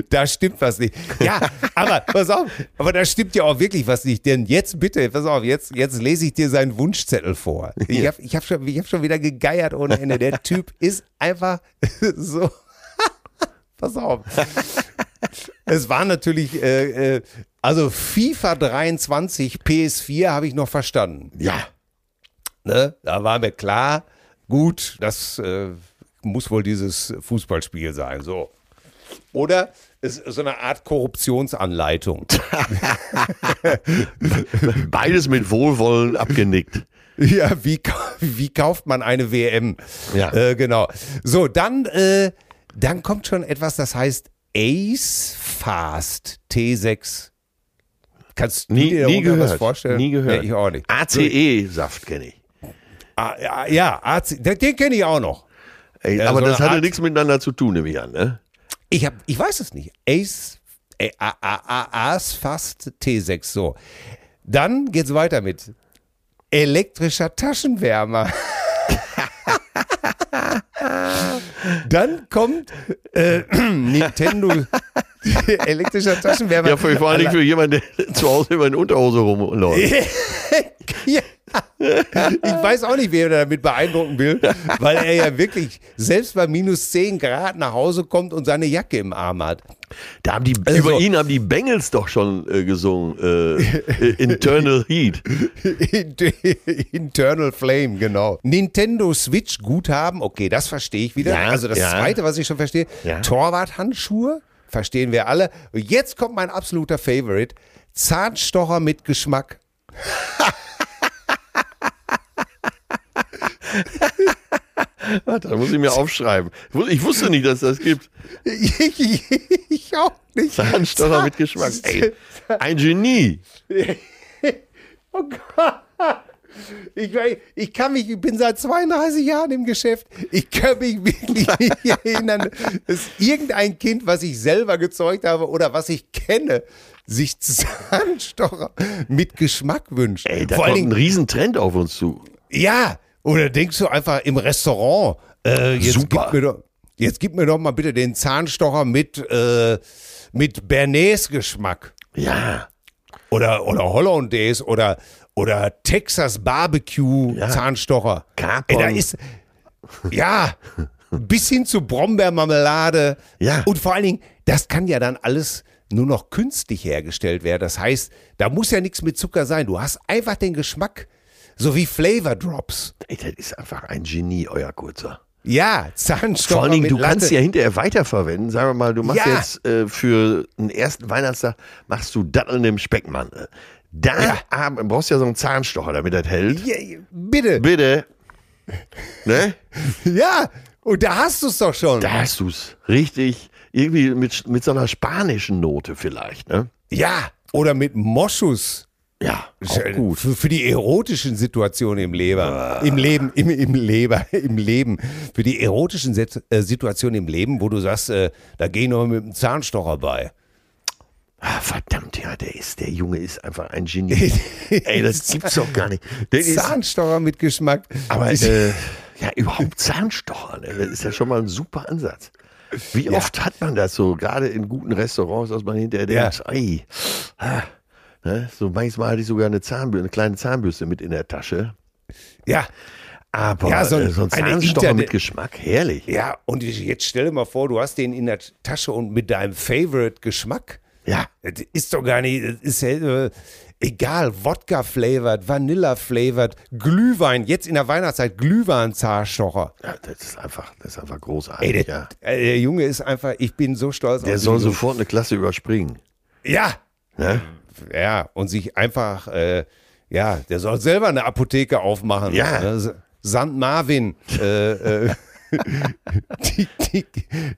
da stimmt was nicht. Ja, aber pass auf, aber da stimmt ja auch wirklich was nicht. Denn jetzt bitte, pass auf, jetzt, jetzt lese ich dir seinen Wunschzettel vor. Ich habe ich hab schon, ich hab schon wieder gegeiert ohne Ende. Der Typ ist einfach [laughs] so. pass auf. Es war natürlich, äh, äh, also FIFA 23, PS4 habe ich noch verstanden. Ja, Ne? Da war mir klar, gut, das äh, muss wohl dieses Fußballspiel sein. So. Oder es ist so eine Art Korruptionsanleitung. [laughs] beides mit Wohlwollen abgenickt. ja, wie, wie kauft man eine WM? Ja. Äh, genau. So, dann, äh, dann kommt schon etwas, das heißt Ace Fast T6. Kannst du Nie, dir nie darunter was gehört. vorstellen? Nie gehört. Nee, ich auch nicht. ACE-Saft kenne ich. Ah, ja, AC, den, kenne ich auch noch. Ey, aber so das hatte Art- nichts miteinander zu tun, nehme ich an, ne? Ich, hab, ich weiß es nicht. Ace, äh, A, A, A, A's fast T6, so. Dann geht's weiter mit elektrischer Taschenwärmer. [laughs] Dann kommt äh, [clears throat] Nintendo [laughs] elektrischer Taschenwärmer. Ja, vor, vor Dingen für jemanden, der [laughs] zu Hause über in Unterhose rumläuft. [laughs] ja. Ich weiß auch nicht, wer damit beeindrucken will, weil er ja wirklich selbst bei minus 10 Grad nach Hause kommt und seine Jacke im Arm hat. Da haben die, Also- über ihn haben die Bengals doch schon äh, gesungen. Äh, äh, Internal Heat. Internal Flame, genau. Nintendo Switch Guthaben, okay, das verstehe ich wieder. Ja, also das ja. zweite, was ich schon verstehe, Ja. Torwarthandschuhe, verstehen wir alle. Und jetzt kommt mein absoluter Favorite, Zahnstocher mit Geschmack. [laughs] Warte, da muss ich mir aufschreiben. Ich wus- Ich wusste nicht, dass das gibt. ich, [laughs] ich auch nicht. Zahnstocher mit Geschmack. Ey, ein Genie. [laughs] Oh Gott. Ich, ich kann mich, ich bin seit 32 Jahren im Geschäft. Ich kann mich wirklich nicht erinnern, dass irgendein Kind, was ich selber gezeugt habe oder was ich kenne, sich Zahnstocher mit Geschmack wünscht. Ey, da Vor kommt ein Dingen, Riesentrend auf uns zu. ja, oder denkst du einfach im Restaurant, äh, jetzt, Super. Gib mir doch, jetzt gib mir doch mal bitte den Zahnstocher mit, äh, mit Bernays-Geschmack. Ja. Oder, oder Hollandaise oder, oder Texas Barbecue Ja. Zahnstocher. Ey, da ist, ja, bis hin zu Brombeermarmelade. Ja. Und vor allen Dingen, das kann ja dann alles nur noch künstlich hergestellt werden. Das heißt, da muss ja nichts mit Zucker sein. Du hast einfach den Geschmack, so wie Flavor Drops. Ey, das ist einfach ein Genie, euer Kurzer. Ja, Zahnstocher Vor allen Dingen, du kannst Latte. ja hinterher weiterverwenden. Sagen wir mal, du machst Ja. jetzt äh, für den ersten Weihnachtstag, machst du Datteln im Speckmantel. Da Ja. haben- brauchst du ja so einen Zahnstocher, damit das hält. Ja, bitte. Bitte. Ne? [laughs] Ja, und da hast du es doch schon. Da hast du's. Richtig. Irgendwie mit, mit so einer spanischen Note vielleicht, ne? Ja, oder mit Moschus. Ja, auch gut. Für, für die erotischen Situationen im Leben. Im Leben, im, im Leber, [laughs] im Leben. Für die erotischen äh, Situationen im Leben, wo du sagst, äh, da geh ich noch mit dem Zahnstocher bei. Ah, verdammt, ja, der ist, der Junge ist einfach ein Genie. [laughs] Ey, das gibt's doch gar nicht. Der ist, Zahnstocher mit Geschmack. aber äh, ja, überhaupt Zahnstocher, ne? das ist ja schon mal ein super Ansatz. Wie oft hat man das so, gerade in guten Restaurants, dass man hinterher Ja. denkt, ey, ah, ne? so manchmal hatte ich sogar eine Zahnbürste, eine kleine Zahnbürste mit in der Tasche. ja, Aber Ja, so ein- äh, so ein Zahnstocher mit Geschmack, herrlich. ja, und jetzt stell dir mal vor, du hast den in der Tasche und mit deinem Favorite-Geschmack. Ja, Das ist doch gar nicht, das ist ja, äh, egal, Wodka-flavored, Vanilla-flavored, Glühwein, jetzt in der Weihnachtszeit Glühwein-Zahnstocher. ja, das ist einfach, das ist einfach großartig. Ey, der, ja. äh, der Junge ist einfach, ich bin so stolz Der auf soll ihn. sofort eine Klasse überspringen. Ja, Ne? ja, und sich einfach, äh, ja, der soll selber eine Apotheke aufmachen. Ja. Ne? St. Marvin, äh, äh, [laughs] die, die,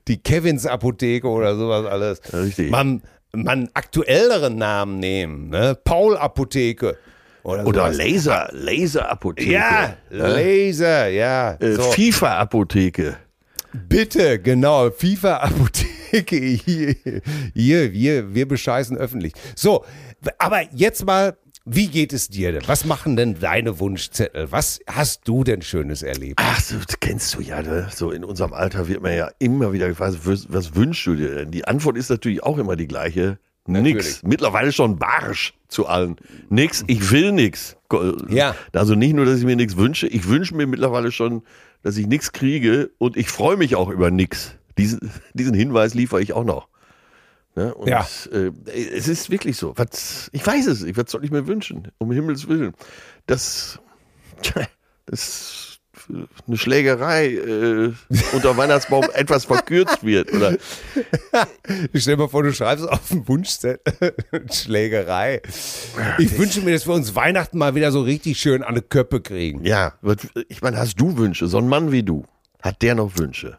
die Kevins Apotheke oder sowas alles. Richtig. Man, man aktuelleren Namen nehmen, ne? Paul Apotheke. Oder, Oder. Laser, Laserapotheke. Ja, Laser, ja. Äh, so. FIFA-Apotheke. Bitte, genau. FIFA-Apotheke. [laughs] Hier, hier, wir, wir bescheißen öffentlich. So, aber jetzt mal, wie geht es dir denn? Was machen denn deine Wunschzettel? Was hast du denn Schönes erlebt? Ach, so, das kennst du ja. Ne? So in unserem Alter wird man ja immer wieder gefragt, was, was wünschst du dir denn? Die Antwort ist natürlich auch immer die gleiche. Nix. Natürlich. Mittlerweile schon barsch zu allen. Nix, ich will nix. Ja. Also nicht nur, dass ich mir nichts wünsche, ich wünsche mir mittlerweile schon, dass ich nichts kriege und ich freue mich auch über nix. Diesen, diesen Hinweis liefere ich auch noch. Ne? Und Ja. äh, es ist wirklich so. Was, ich weiß es nicht, was soll ich mir wünschen? Um Himmels Willen. Das, [laughs] das eine Schlägerei äh, unter Weihnachtsbaum [laughs] etwas verkürzt wird. Oder Stell dir mal vor, du schreibst auf den Wunschzettel [laughs] Schlägerei. Ich wünsche mir, dass wir uns Weihnachten mal wieder so richtig schön an die Köppe kriegen. ja, ich meine, hast du Wünsche? So ein Mann wie du, hat der noch Wünsche?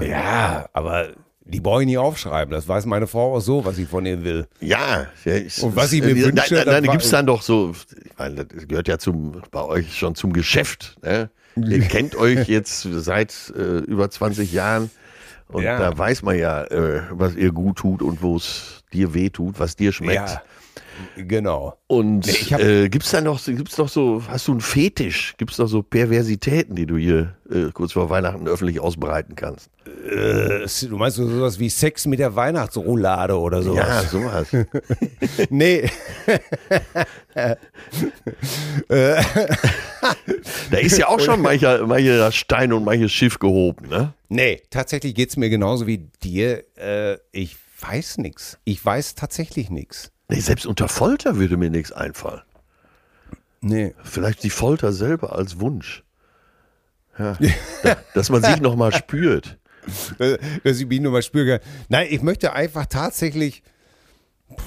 Ja, aber die brauche ich nicht aufschreiben. Das weiß meine Frau auch so, was ich von ihr will. Ja, ja ich, Und was ich mir äh, wünsche, Nein, nein, das nein gibt es dann doch so, ich meine, das gehört ja zum, bei euch schon zum Geschäft. Ne? Ihr [laughs] kennt euch jetzt seit äh, über 20 Jahren und Ja. da weiß man ja, äh, was ihr gut tut und wo es dir weh tut, was dir schmeckt. Ja, genau. Und Nee, äh, gibt's da noch, gibt's noch so, hast du einen Fetisch? Gibt's noch so Perversitäten, die du hier äh, kurz vor Weihnachten öffentlich ausbreiten kannst? Äh, Du meinst so sowas wie Sex mit der Weihnachtsroulade oder sowas? Ja, sowas. [laughs] Nee. [laughs] da ist ja auch schon mancher, mancher Stein und manches Schiff gehoben, ne? Nee, tatsächlich geht es mir genauso wie dir. Äh, ich weiß nichts. Ich weiß tatsächlich nichts. Nee, selbst unter Folter würde mir nichts einfallen. Nee. Vielleicht die Folter selber als Wunsch. Ja. [laughs] Da- Dass man sich nochmal spürt. [laughs] Dass ich mich nur mal spüren kann. Nein, ich möchte einfach tatsächlich,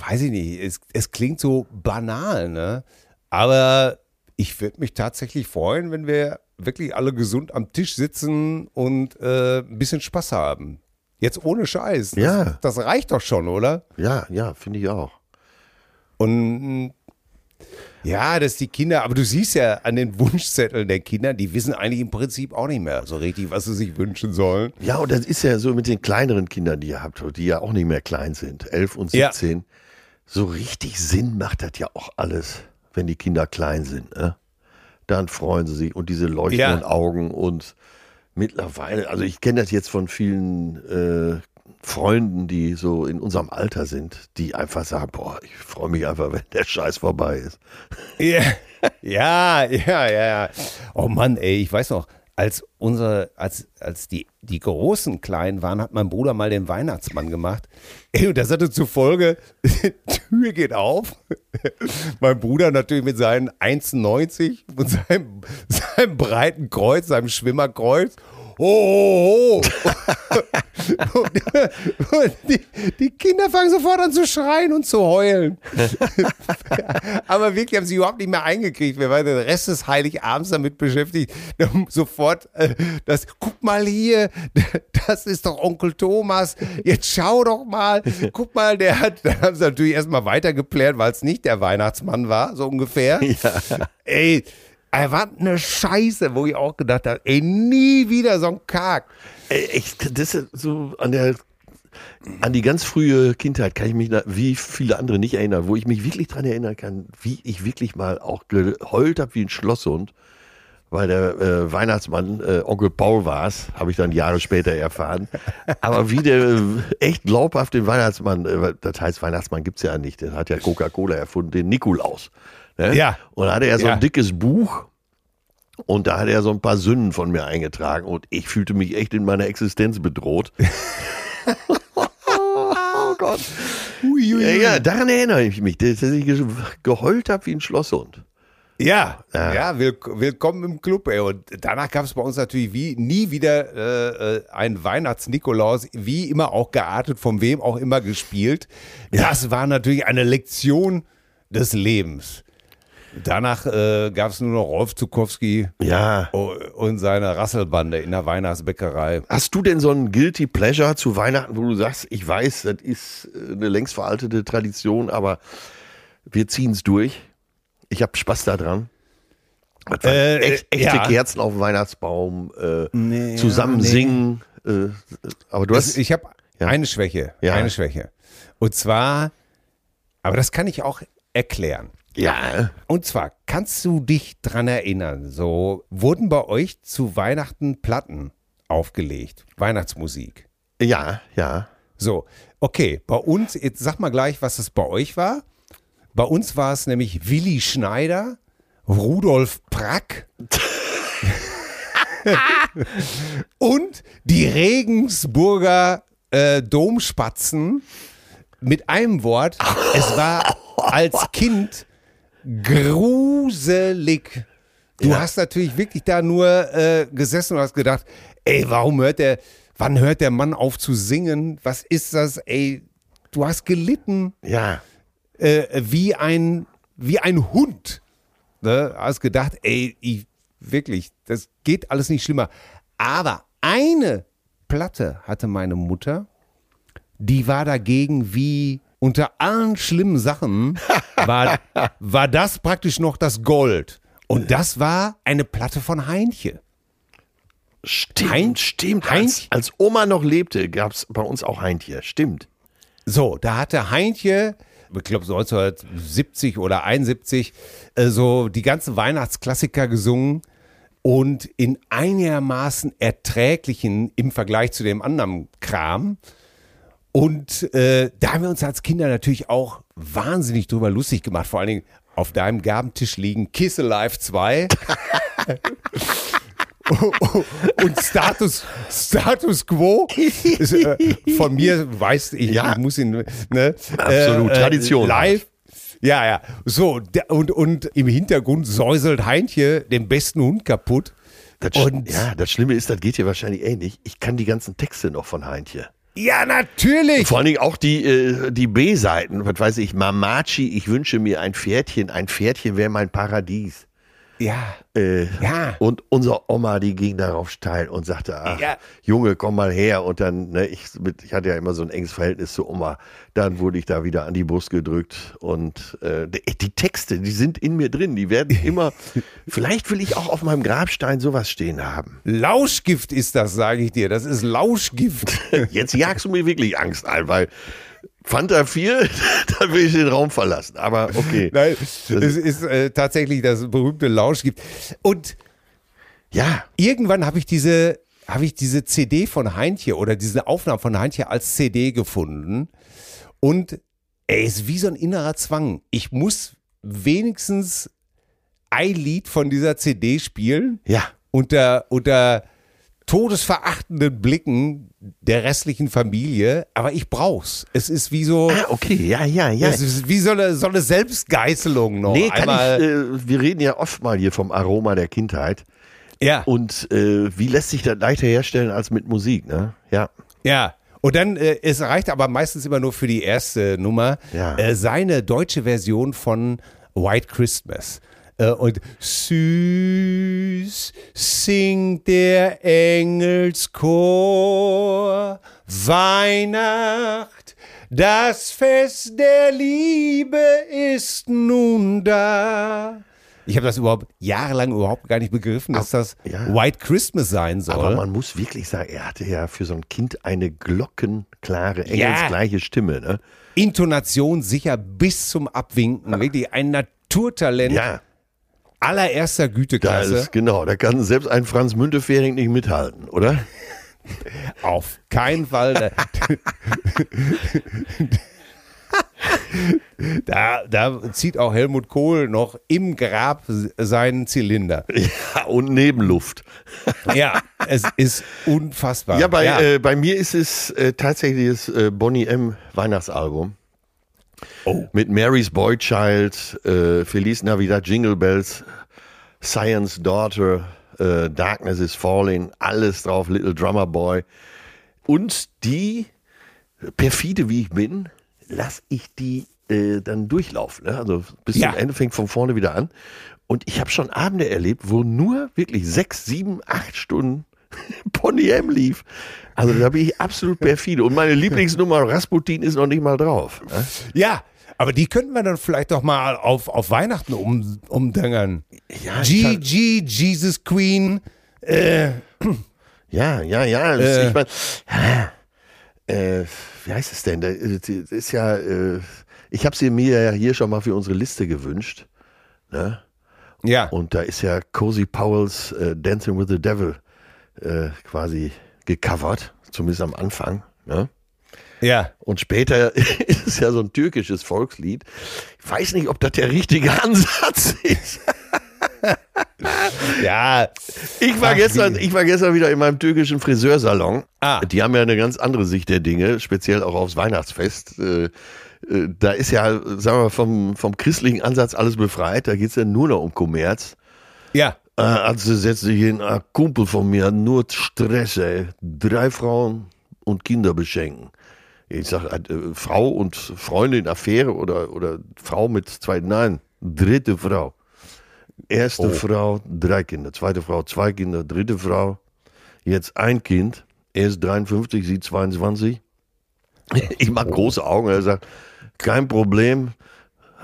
weiß ich nicht, es, es klingt so banal, ne? Aber ich würde mich tatsächlich freuen, wenn wir wirklich alle gesund am Tisch sitzen und äh, ein bisschen Spaß haben. Jetzt ohne Scheiß. Das, Ja. Das reicht doch schon, oder? Ja, ja, finde ich auch. Und ja, dass die Kinder, aber du siehst ja an den Wunschzetteln der Kinder, die wissen eigentlich im Prinzip auch nicht mehr so richtig, was sie sich wünschen sollen. Ja, und das ist ja so mit den kleineren Kindern, die ihr habt, die ja auch nicht mehr klein sind, 11 und Ja. 17. So richtig Sinn macht das ja auch alles, wenn die Kinder klein sind. Ne? Dann freuen sie sich und diese leuchtenden Ja. Augen und mittlerweile, also ich kenne das jetzt von vielen äh, Freunden, die so in unserem Alter sind, die einfach sagen, boah, ich freue mich einfach, [laughs] wenn der Scheiß vorbei ist. Ja, ja, ja, ja. ja. Oh Mann, ey, ich weiß noch, als unsere, als, als die, die großen Kleinen waren, hat mein Bruder mal den Weihnachtsmann gemacht. Ey, und das hatte zur Folge, [laughs] Tür geht auf. mein Bruder natürlich mit seinen 1,90 und seinem, [laughs] seinem breiten Kreuz, seinem Schwimmerkreuz ho, ho. und, und die, die, Kinder fangen sofort an zu schreien und zu heulen. Aber wirklich haben sie überhaupt nicht mehr eingekriegt. Wir waren den Rest des Heiligabends damit beschäftigt, sofort äh, das, guck mal hier, das ist doch Onkel Thomas, jetzt schau doch mal, guck mal, der hat, dann haben sie natürlich erstmal weitergeplärt, weil es nicht der Weihnachtsmann war, so ungefähr. Ja. Ey, er war eine Scheiße, wo ich auch gedacht habe, ey, nie wieder so ein Kark. Ey, ich, das ist so an der an die ganz frühe Kindheit kann ich mich, wie viele andere nicht erinnern, wo ich mich wirklich dran erinnern kann, wie ich wirklich mal auch geheult habe wie ein Schlosshund, weil der äh, Weihnachtsmann, äh, Onkel Paul war es, habe ich dann Jahre später erfahren. Aber wie der äh, echt glaubhaft den Weihnachtsmann, äh, das heißt Weihnachtsmann gibt es ja nicht, der hat ja Coca-Cola erfunden, den Nikolaus. Ne? Ja. Und da hatte er so ja. ein dickes Buch und da hat er so ein paar Sünden von mir eingetragen und ich fühlte mich echt in meiner Existenz bedroht. [laughs] oh Gott. Ui, ui, ui. Ja, daran erinnere ich mich, dass ich geheult habe wie ein Schlosshund. Ja, ja, ja will, willkommen im Club. Ey. Und danach gab es bei uns natürlich wie nie wieder äh, äh ein Weihnachts-Nikolaus, wie immer auch geartet, von wem auch immer gespielt. Das war natürlich eine Lektion des Lebens. Danach äh, gab es nur noch Rolf Zukowski ja. und seine Rasselbande in der Weihnachtsbäckerei. Hast du denn so ein Guilty Pleasure zu Weihnachten, wo du sagst, ich weiß, das ist äh, eine längst veraltete Tradition, aber wir ziehen es durch? Ich habe Spaß daran. Äh, echt, echte ja. Kerzen auf dem Weihnachtsbaum, äh, nee, zusammen nee. singen. Äh, aber du hast. ich habe ja. eine Schwäche. Ja. Eine Schwäche. Und zwar, aber das kann ich auch erklären. Ja. Und zwar, kannst du dich dran erinnern, so wurden bei euch zu Weihnachten Platten aufgelegt, Weihnachtsmusik? Ja, ja. So, okay, bei uns, jetzt sag mal gleich, was es bei euch war. Bei uns war es nämlich Willi Schneider, Rudolf Prack [laughs] und die Regensburger äh, Domspatzen mit einem Wort. Es war als Kind gruselig. Du ja. hast natürlich wirklich da nur äh, gesessen und hast gedacht, ey, warum hört der, wann hört der Mann auf zu singen? Was ist das? Ey, du hast gelitten. Ja. Äh, wie ein, wie ein Hund. Ne? Hast gedacht, ey, ich, wirklich, das geht alles nicht schlimmer. Aber eine Platte hatte meine Mutter, die war dagegen wie unter allen schlimmen Sachen [laughs] war, war das praktisch noch das Gold. Und das war eine Platte von Heinche. Stimmt, Hein, stimmt. Heinz, als, als, Oma noch lebte, gab es bei uns auch Heintje. Stimmt. So, da hatte Heintje, ich glaube 1970 oder 71, äh, so die ganzen Weihnachtsklassiker gesungen und in einigermaßen erträglichen im Vergleich zu dem anderen Kram. Und äh, da haben wir uns als Kinder natürlich auch wahnsinnig drüber lustig gemacht. Vor allen Dingen auf deinem Gabentisch liegen Kiss Alive 2. [laughs] und Status, Status Quo ist, äh, von mir weiß ich, ja. ich muss ihn, ne? Absolut, äh, Tradition. Live. Ja, ja. So, und, und im Hintergrund säuselt Heintje den besten Hund kaputt. Das, und ja, das Schlimme ist, das geht hier wahrscheinlich ähnlich. Ich kann die ganzen Texte noch von Heintje. Ja, natürlich. Vor allen Dingen auch die, äh, die B-Seiten. Was weiß ich, Mamachi, ich wünsche mir ein Pferdchen. Ein Pferdchen wäre mein Paradies. Ja. Äh, ja. Und unsere Oma, die ging darauf steil und sagte, ach, ja. Junge, komm mal her. Und dann, ne, ich, ich hatte ja immer so ein enges Verhältnis zu Oma. Dann wurde ich da wieder an die Brust gedrückt. Und äh, die Texte, die sind in mir drin. Die werden [laughs] immer, vielleicht will ich auch auf meinem Grabstein sowas stehen haben. Lauschgift ist das, sage ich dir. Das ist Lauschgift. [laughs] Jetzt jagst du mir wirklich Angst ein, weil Fanta [laughs] 4, dann will ich den Raum verlassen. Aber okay. Nein, es ist äh, tatsächlich das berühmte Lauschgift. Und ja, irgendwann habe ich diese habe ich diese CD von Heintje oder diese Aufnahme von Heintje als CD gefunden und er ist wie so ein innerer Zwang. Ich muss wenigstens ein Lied von dieser CD spielen. Ja. unter, unter todesverachtenden Blicken der restlichen Familie, aber ich brauch's. Es ist wie so, Ah, okay, ja, ja, ja. es ist wie so eine, so eine Selbstgeißelung noch. Nee, kann Einmal, ich, äh, wir reden ja oft mal hier vom Aroma der Kindheit. ja, Und äh, wie lässt sich das leichter herstellen als mit Musik, ne? Ja. ja. Und dann, äh, es reicht aber meistens immer nur für die erste Nummer, Ja. äh, seine deutsche Version von White Christmas. Äh, und süß singt der Engelschor Weihnacht, das Fest der Liebe ist nun da. Ich habe das überhaupt jahrelang überhaupt gar nicht begriffen, dass das ja. White Christmas sein soll. Aber man muss wirklich sagen, er hatte ja für so ein Kind eine glockenklare, engelsgleiche Stimme, ne? Intonation sicher bis zum Abwinken. [laughs] Wirklich ein Naturtalent Ja, allererster Güteklasse. ist, genau, da kann selbst ein Franz Müntefering nicht mithalten, oder? [laughs] Auf keinen Fall. [laughs] Da, da zieht auch Helmut Kohl noch im Grab seinen Zylinder. Ja, und Nebenluft. [laughs] Ja, es ist unfassbar. Ja, bei, Äh, bei mir ist es äh, tatsächlich das äh, Bonnie M. Weihnachtsalbum. Oh. Mit Mary's Boy Child, äh, Feliz Navidad, Jingle Bells, Science Daughter, äh, Darkness is Falling, alles drauf, Little Drummer Boy. Und die, perfide wie ich bin, lass ich die äh, dann durchlaufen. Ne? Also bis Ja. zum Ende fängt von vorne wieder an. Und ich habe schon Abende erlebt, wo nur wirklich sechs, sieben, acht Stunden [laughs] Pony M lief. Also da bin ich absolut perfide. Und meine Lieblingsnummer Rasputin ist noch nicht mal drauf. Ne? ja, aber die könnten wir dann vielleicht doch mal auf, auf Weihnachten um, umdangern. Ja, kann- GG, Jesus Queen. Ja, ja, ja. Äh. Ich mein, äh, wie heißt es denn? Da- Das ist ja, äh, ich habe sie mir ja hier schon mal für unsere Liste gewünscht. Ne? Ja. Und da ist ja Cozy Powells äh, Dancing with the Devil äh, quasi gecovert, zumindest am Anfang. Ne? Ja. Und später [laughs] ist es ja so ein türkisches Volkslied. Ich weiß nicht, ob das der richtige [laughs] Ansatz ist. [laughs] Ja. Ich war, Ach, gestern, ich war gestern wieder in meinem türkischen Friseursalon. Ah. Die haben ja eine ganz andere Sicht der Dinge, speziell auch aufs Weihnachtsfest. Äh, äh, Da ist ja, sagen wir mal, vom, vom christlichen Ansatz alles befreit. Da geht es ja nur noch um Kommerz. Ja. Äh, also setzt sich hin, ein Kumpel von mir hat nur Stress, ey. Drei Frauen und Kinder beschenken. Ich sag, äh, Frau und Freundin, Affäre oder, oder Frau mit zwei, nein, dritte Frau. Erste Oh. Frau, drei Kinder. Zweite Frau, zwei Kinder. Dritte Frau, jetzt ein Kind. Er ist 53, sie 22. [laughs] Ich mache große Augen. Er sagt, kein Problem.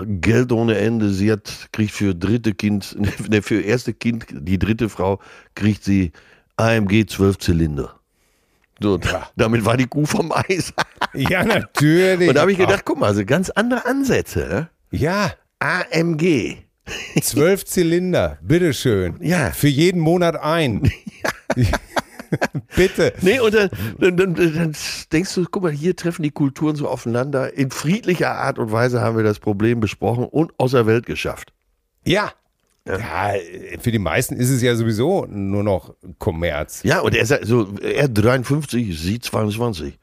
Geld ohne Ende. Sie hat, kriegt für dritte Kind, [laughs] ne, für erste Kind, die dritte Frau, kriegt sie AMG 12 Zylinder. So, da, damit war die Kuh vom Eis. [laughs] Ja, natürlich. Und da habe ich gedacht, guck mal, also ganz andere Ansätze. Ne? Ja. AMG. [laughs] Zwölf Zylinder, bitteschön. Ja. Für jeden Monat ein. Bitte. [laughs] Nee, und dann, dann, dann, dann denkst du, guck mal, hier treffen die Kulturen so aufeinander. In friedlicher Art und Weise haben wir das Problem besprochen und aus der Welt geschafft. Ja. Ja, für die meisten ist es ja sowieso nur noch Kommerz. Ja, und er sagt so, er 53, sie 22.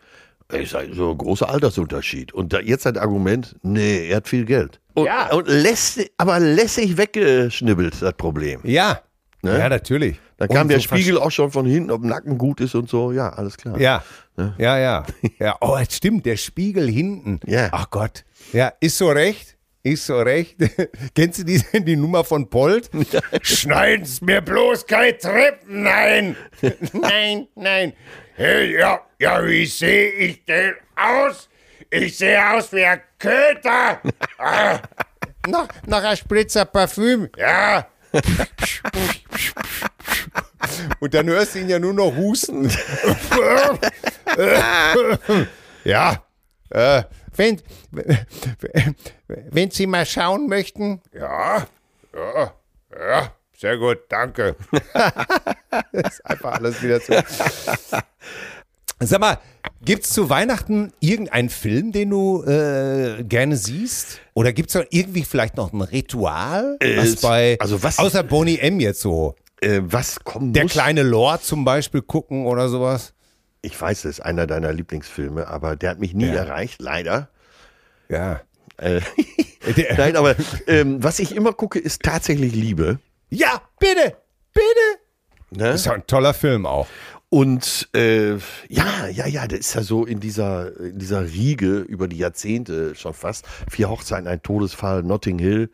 Ich sage, so ein großer Altersunterschied. Und da, jetzt sein Argument, nee, er hat viel Geld. Und, Ja. und lässt, aber lässig weggeschnibbelt, das Problem. Ja. Ne? Ja, natürlich. Da kam der so Spiegel auch schon von hinten, ob Nacken gut ist und so. Ja, alles klar. Ja. Ja, ja. Ja, oh, es stimmt, der Spiegel hinten. Ja. Ach Gott. Ja, ist so recht. Ist so recht. [laughs] Kennst du die, [laughs] die Nummer von Polt? [laughs] Schneiden's mir bloß kein Treppen, nein. nein, nein. Hey, ja, ja, wie sehe ich denn aus? Ich sehe aus wie ein Köter. Ah, noch, noch ein Spritzer Parfüm. Ja. Und dann hörst du ihn ja nur noch husten. [laughs] ja. Äh, wenn, wenn Sie mal schauen möchten. Ja. Ja. Ja. Sehr gut, danke. das [laughs] ist einfach alles wieder so. Sag mal, gibt's zu Weihnachten irgendeinen Film, den du äh, gerne siehst? Oder gibt's da irgendwie vielleicht noch ein Ritual? Äh, was bei, also was- außer Bonnie M jetzt so. Äh, was kommen Der muss? kleine Lord zum Beispiel gucken oder sowas. Ich weiß, das ist einer deiner Lieblingsfilme, aber der hat mich nie Ja. erreicht, leider. Ja. Äh, [laughs] [laughs] Nein, aber ähm, was ich immer gucke, ist tatsächlich Liebe. ja, bitte, bitte. Ne? Das ist ja ein toller Film auch. Und äh, ja, ja, ja, der ist ja so in dieser, in dieser Riege über die Jahrzehnte schon fast. Vier Hochzeiten, ein Todesfall, Notting Hill,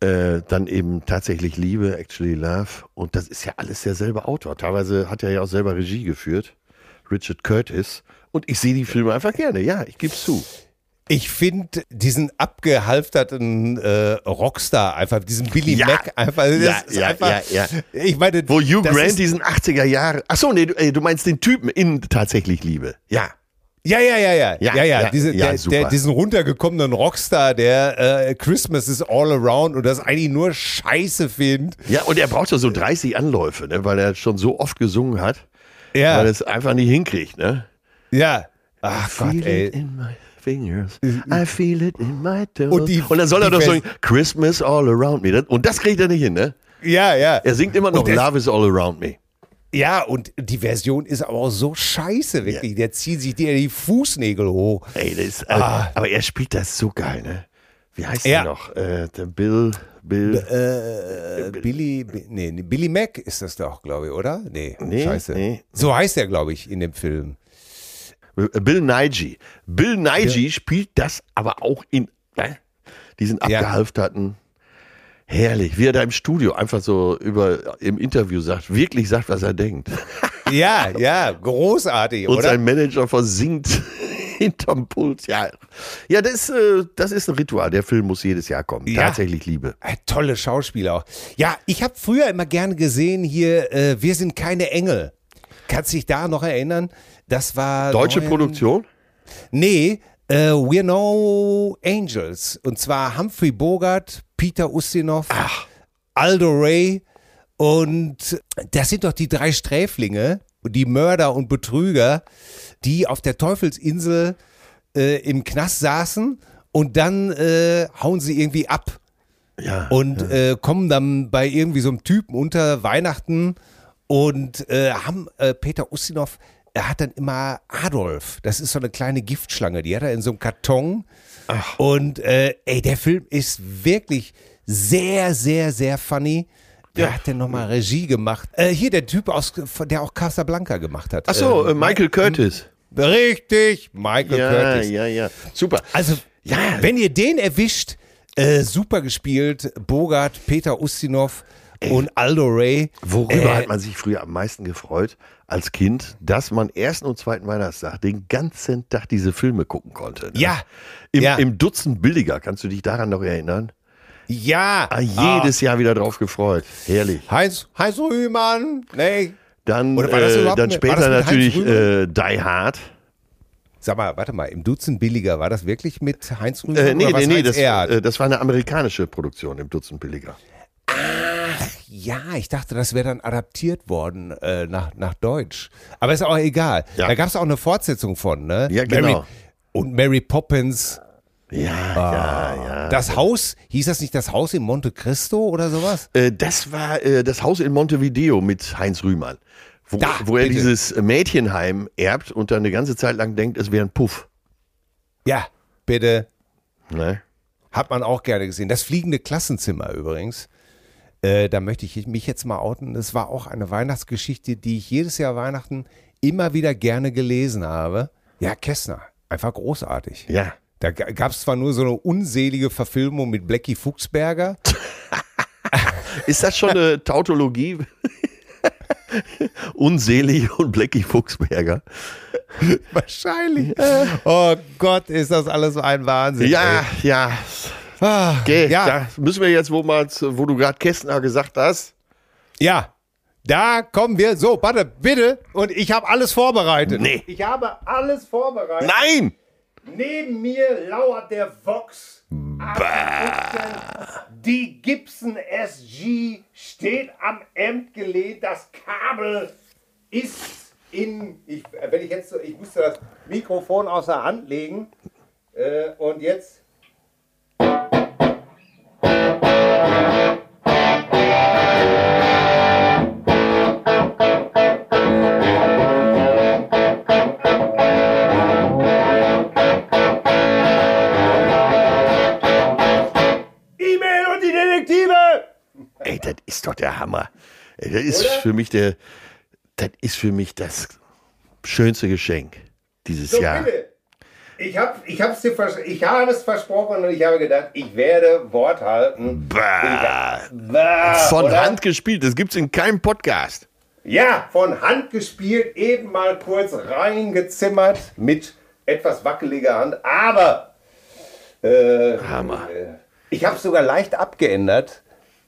äh, dann eben tatsächlich Liebe, Actually Love. Und das ist ja alles derselbe Autor. Teilweise hat er ja auch selber Regie geführt, Richard Curtis. Und ich sehe die Filme einfach gerne, ja, ich gebe es zu. Ich finde diesen abgehalfterten äh, Rockstar einfach, diesen Billy Ja. Mac einfach, Ja, ja, einfach, ja, ich meine, Wo Hugh das Grant diesen 80er Jahre. Achso, nee, du, äh, du meinst den Typen in tatsächlich Liebe. Ja. ja, ja, ja, ja, ja, ja, ja, diese, ja, der, der, diesen runtergekommenen Rockstar, der äh, Christmas is all around und das eigentlich nur Scheiße findet. Ja, und er braucht ja so 30 Anläufe, ne, weil er schon so oft gesungen hat, Ja, weil er es einfach nicht hinkriegt, ne? ja. Ach Gott, ey. Fingers. I feel it in my toes. Und die- dann soll er doch sagen, Christmas all around me. Und das kriegt er nicht hin, ne? Ja, ja. Er singt immer noch Und Love is all around me. Ja, und die Version ist aber auch so scheiße, wirklich. Der zieht sich dir die Fußnägel hoch. Ey, das ist, äh, Ah. aber er spielt das so geil, ne? Wie heißt Ja. der noch? Äh, der Bill, Bill. Äh, Billy, Bi- nee, nee, Billy Mac ist das doch, glaube ich, oder? Nee, Nee, scheiße. nee. So heißt er, glaube ich, in dem Film. Äh, Bill Nighy. Bill Nighy spielt das aber auch in ne? diesen Ja. abgehalfterten. Herrlich, wie er da im Studio einfach so über im Interview sagt, wirklich sagt, was er denkt. [laughs] Ja, ja, großartig, Und oder? sein Manager versinkt [laughs] hinterm Pult. Ja, ja das, äh, das ist ein Ritual. Der Film muss jedes Jahr kommen. Ja. Tatsächlich Liebe. Ein tolle Schauspieler auch. Ja, ich habe früher immer gerne gesehen hier, äh, wir sind keine Engel. Kannst dich da noch erinnern? Das war. Deutsche neun- Produktion? Nee, äh, We're No Angels. Und zwar Humphrey Bogart, Peter Ustinov, Aldo Ray. Und das sind doch die drei Sträflinge, die Mörder und Betrüger, die auf der Teufelsinsel äh, im Knast saßen und dann äh, hauen sie irgendwie ab Ja. und äh, kommen dann bei irgendwie so einem Typen unter Weihnachten und äh, haben äh, Peter Ustinov, er hat dann immer Adolf, das ist so eine kleine Giftschlange, die hat er in so einem Karton. Und äh, ey, der Film ist wirklich sehr, sehr, sehr funny. Wer hat denn nochmal Regie gemacht? Äh, hier der Typ, aus, der auch Casablanca gemacht hat. Ach so, Ähm, äh, Michael Curtis. Richtig, Michael Ja, Curtis. ja, ja. Super. Also, Ja. wenn ihr den erwischt, äh, super gespielt, Bogart, Peter Ustinov und Aldo Ray. Worüber Äh, hat man sich früher am meisten gefreut als Kind, dass man ersten und zweiten Weihnachtstag den ganzen Tag diese Filme gucken konnte. Ne? Ja, Im, ja. Im Dutzend billiger, kannst du dich daran noch erinnern? Ja, Ah, jedes Jahr wieder drauf gefreut. Herrlich. Ah, Heinz, Heinz Rühmann, nee. Dann, äh, dann später mit natürlich äh, Die Hard. Sag mal, warte mal, im Dutzend billiger, war das wirklich mit Heinz Rühmann? Äh, nee, nee, nee, das, äh, das war eine amerikanische Produktion im Dutzend billiger. Ja, ich dachte, das wäre dann adaptiert worden äh, nach, nach Deutsch. Aber ist auch egal. Ja. Da gab es auch eine Fortsetzung von, ne? Ja, genau. Mary, und Mary Poppins. Ja, ja, ja. Das Haus, hieß das nicht das Haus in Monte Cristo oder sowas? Äh, das war äh, das Haus in Montevideo mit Heinz Rühmann. Wo, Da, wo er bitte. dieses Mädchenheim erbt und dann eine ganze Zeit lang denkt, es wäre ein Puff. Ja, bitte. Ne? Hat man auch gerne gesehen. Das fliegende Klassenzimmer übrigens. Äh, da möchte ich mich jetzt mal outen. Das war auch eine Weihnachtsgeschichte, die ich jedes Jahr Weihnachten immer wieder gerne gelesen habe. Ja, Kästner. Einfach großartig. Ja. Da gab es zwar nur so eine unselige Verfilmung mit Blackie Fuchsberger. [laughs] Ist das schon eine Tautologie? [laughs] Unselig und Blackie Fuchsberger. Wahrscheinlich. Oh Gott, ist das alles ein Wahnsinn. Ja, ey. ja. Ah, Okay, ja, da müssen wir jetzt, wo, mal, wo du gerade Kästner gesagt hast. ja. Da kommen wir. So, warte, bitte. Und ich habe alles vorbereitet. Nee. Ich habe alles vorbereitet. Nein! Neben mir lauert der Vox. 815. Die Gibson SG steht am Hemd gelehnt. Das Kabel ist in. Ich, wenn ich jetzt, so- ich musste das Mikrofon aus der Hand legen. Äh, und jetzt. das ist doch der Hammer. Ey, das ist Oder? für mich der, das ist für mich das schönste Geschenk dieses so, Jahr. Bitte. Ich habe ich hab's dir vers ich habe es versprochen und ich habe gedacht, ich werde Wort halten. Bah, Bah, von oder? Hand gespielt, das gibt's in keinem Podcast. Ja, von Hand gespielt, eben mal kurz reingezimmert mit etwas wackeliger Hand, aber äh, Hammer. äh, ich habe es sogar leicht abgeändert,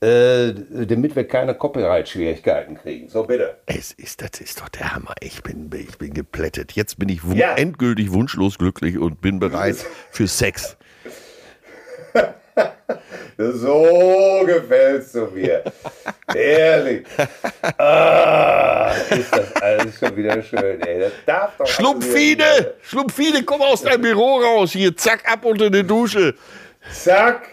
äh, damit wir keine Copyright-Schwierigkeiten kriegen. So bitte. Es ist, das ist doch der Hammer. Ich bin, ich bin geplättet. Jetzt bin ich Ja. endgültig wunschlos glücklich und bin bereit [laughs] für Sex. [laughs] So gefällt's zu mir. Ehrlich. Ah, ist das alles schon wieder schön, ey. Das darf doch. Schlumpfine! Schlumpfine, komm aus deinem Büro raus. Hier, zack, ab unter die Dusche. Zack,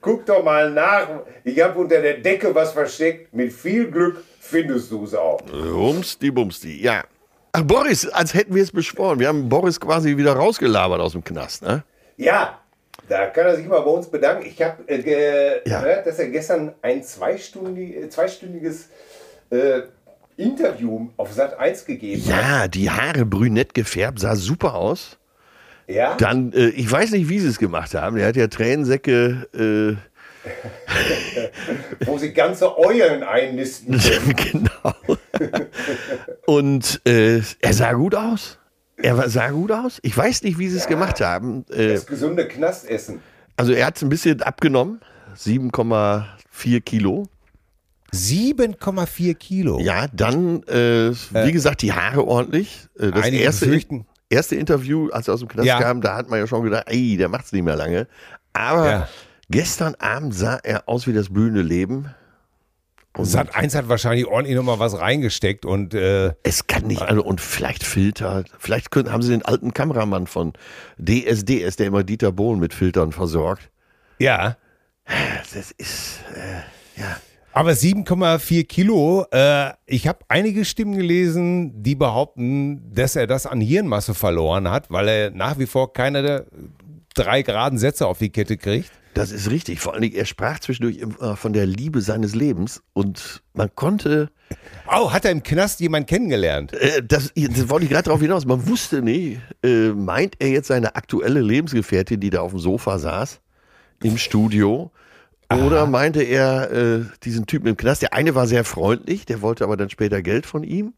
guck doch mal nach. Ich habe unter der Decke was versteckt. Mit viel Glück findest du es auch. Rumsti bumsti, ja. Ach, Boris, als hätten wir es beschworen. Wir haben Boris quasi wieder rausgelabert aus dem Knast, ne? Ja, da kann er sich mal bei uns bedanken. Ich habe äh, ge- Ja. gehört, dass er gestern ein zweistündig, äh, zweistündiges äh, Interview auf Sat 1 gegeben hat. Ja, die Haare brünett gefärbt, sah super aus. Ja? Dann, äh, ich weiß nicht, wie sie es gemacht haben. Er hat ja Tränensäcke, äh, [laughs] Wo sie ganze Eulen einnisten. [laughs] genau. Und äh, er sah gut aus. Er war- sah gut aus. Ich weiß nicht, wie sie es gemacht haben. Äh, Das gesunde Knastessen. also er hat ein bisschen abgenommen. 7,4 Kilo. 7,4 Kilo. Ja, dann, äh, wie gesagt, die Haare ordentlich. Äh, das Einige erste, befürchten- erste Interview, als er aus dem Knast Ja. kam, da hat man ja schon gedacht, ey, der macht's nicht mehr lange. Aber Ja. gestern Abend sah er aus wie das blühende Leben. Sat 1 hat wahrscheinlich ordentlich nochmal was reingesteckt und äh, Es kann nicht, also, und vielleicht Filter, vielleicht können, haben sie den alten Kameramann von DSDS, der immer Dieter Bohlen mit Filtern versorgt. ja. Das ist, äh, ja. Aber 7,4 Kilo, äh, ich habe einige Stimmen gelesen, die behaupten, dass er das an Hirnmasse verloren hat, weil er nach wie vor keine der drei geraden Sätze auf die Kette kriegt. Das ist richtig. Vor allen Dingen, er sprach zwischendurch immer von der Liebe seines Lebens und man konnte, Oh, hat er im Knast jemanden kennengelernt? äh, das, das wollte ich gerade darauf hinaus, man wusste nicht, äh, meint er jetzt seine aktuelle Lebensgefährtin, die da auf dem Sofa saß, im Studio, oder meinte er äh, diesen Typen im Knast? Der eine war sehr freundlich, der wollte aber dann später Geld von ihm.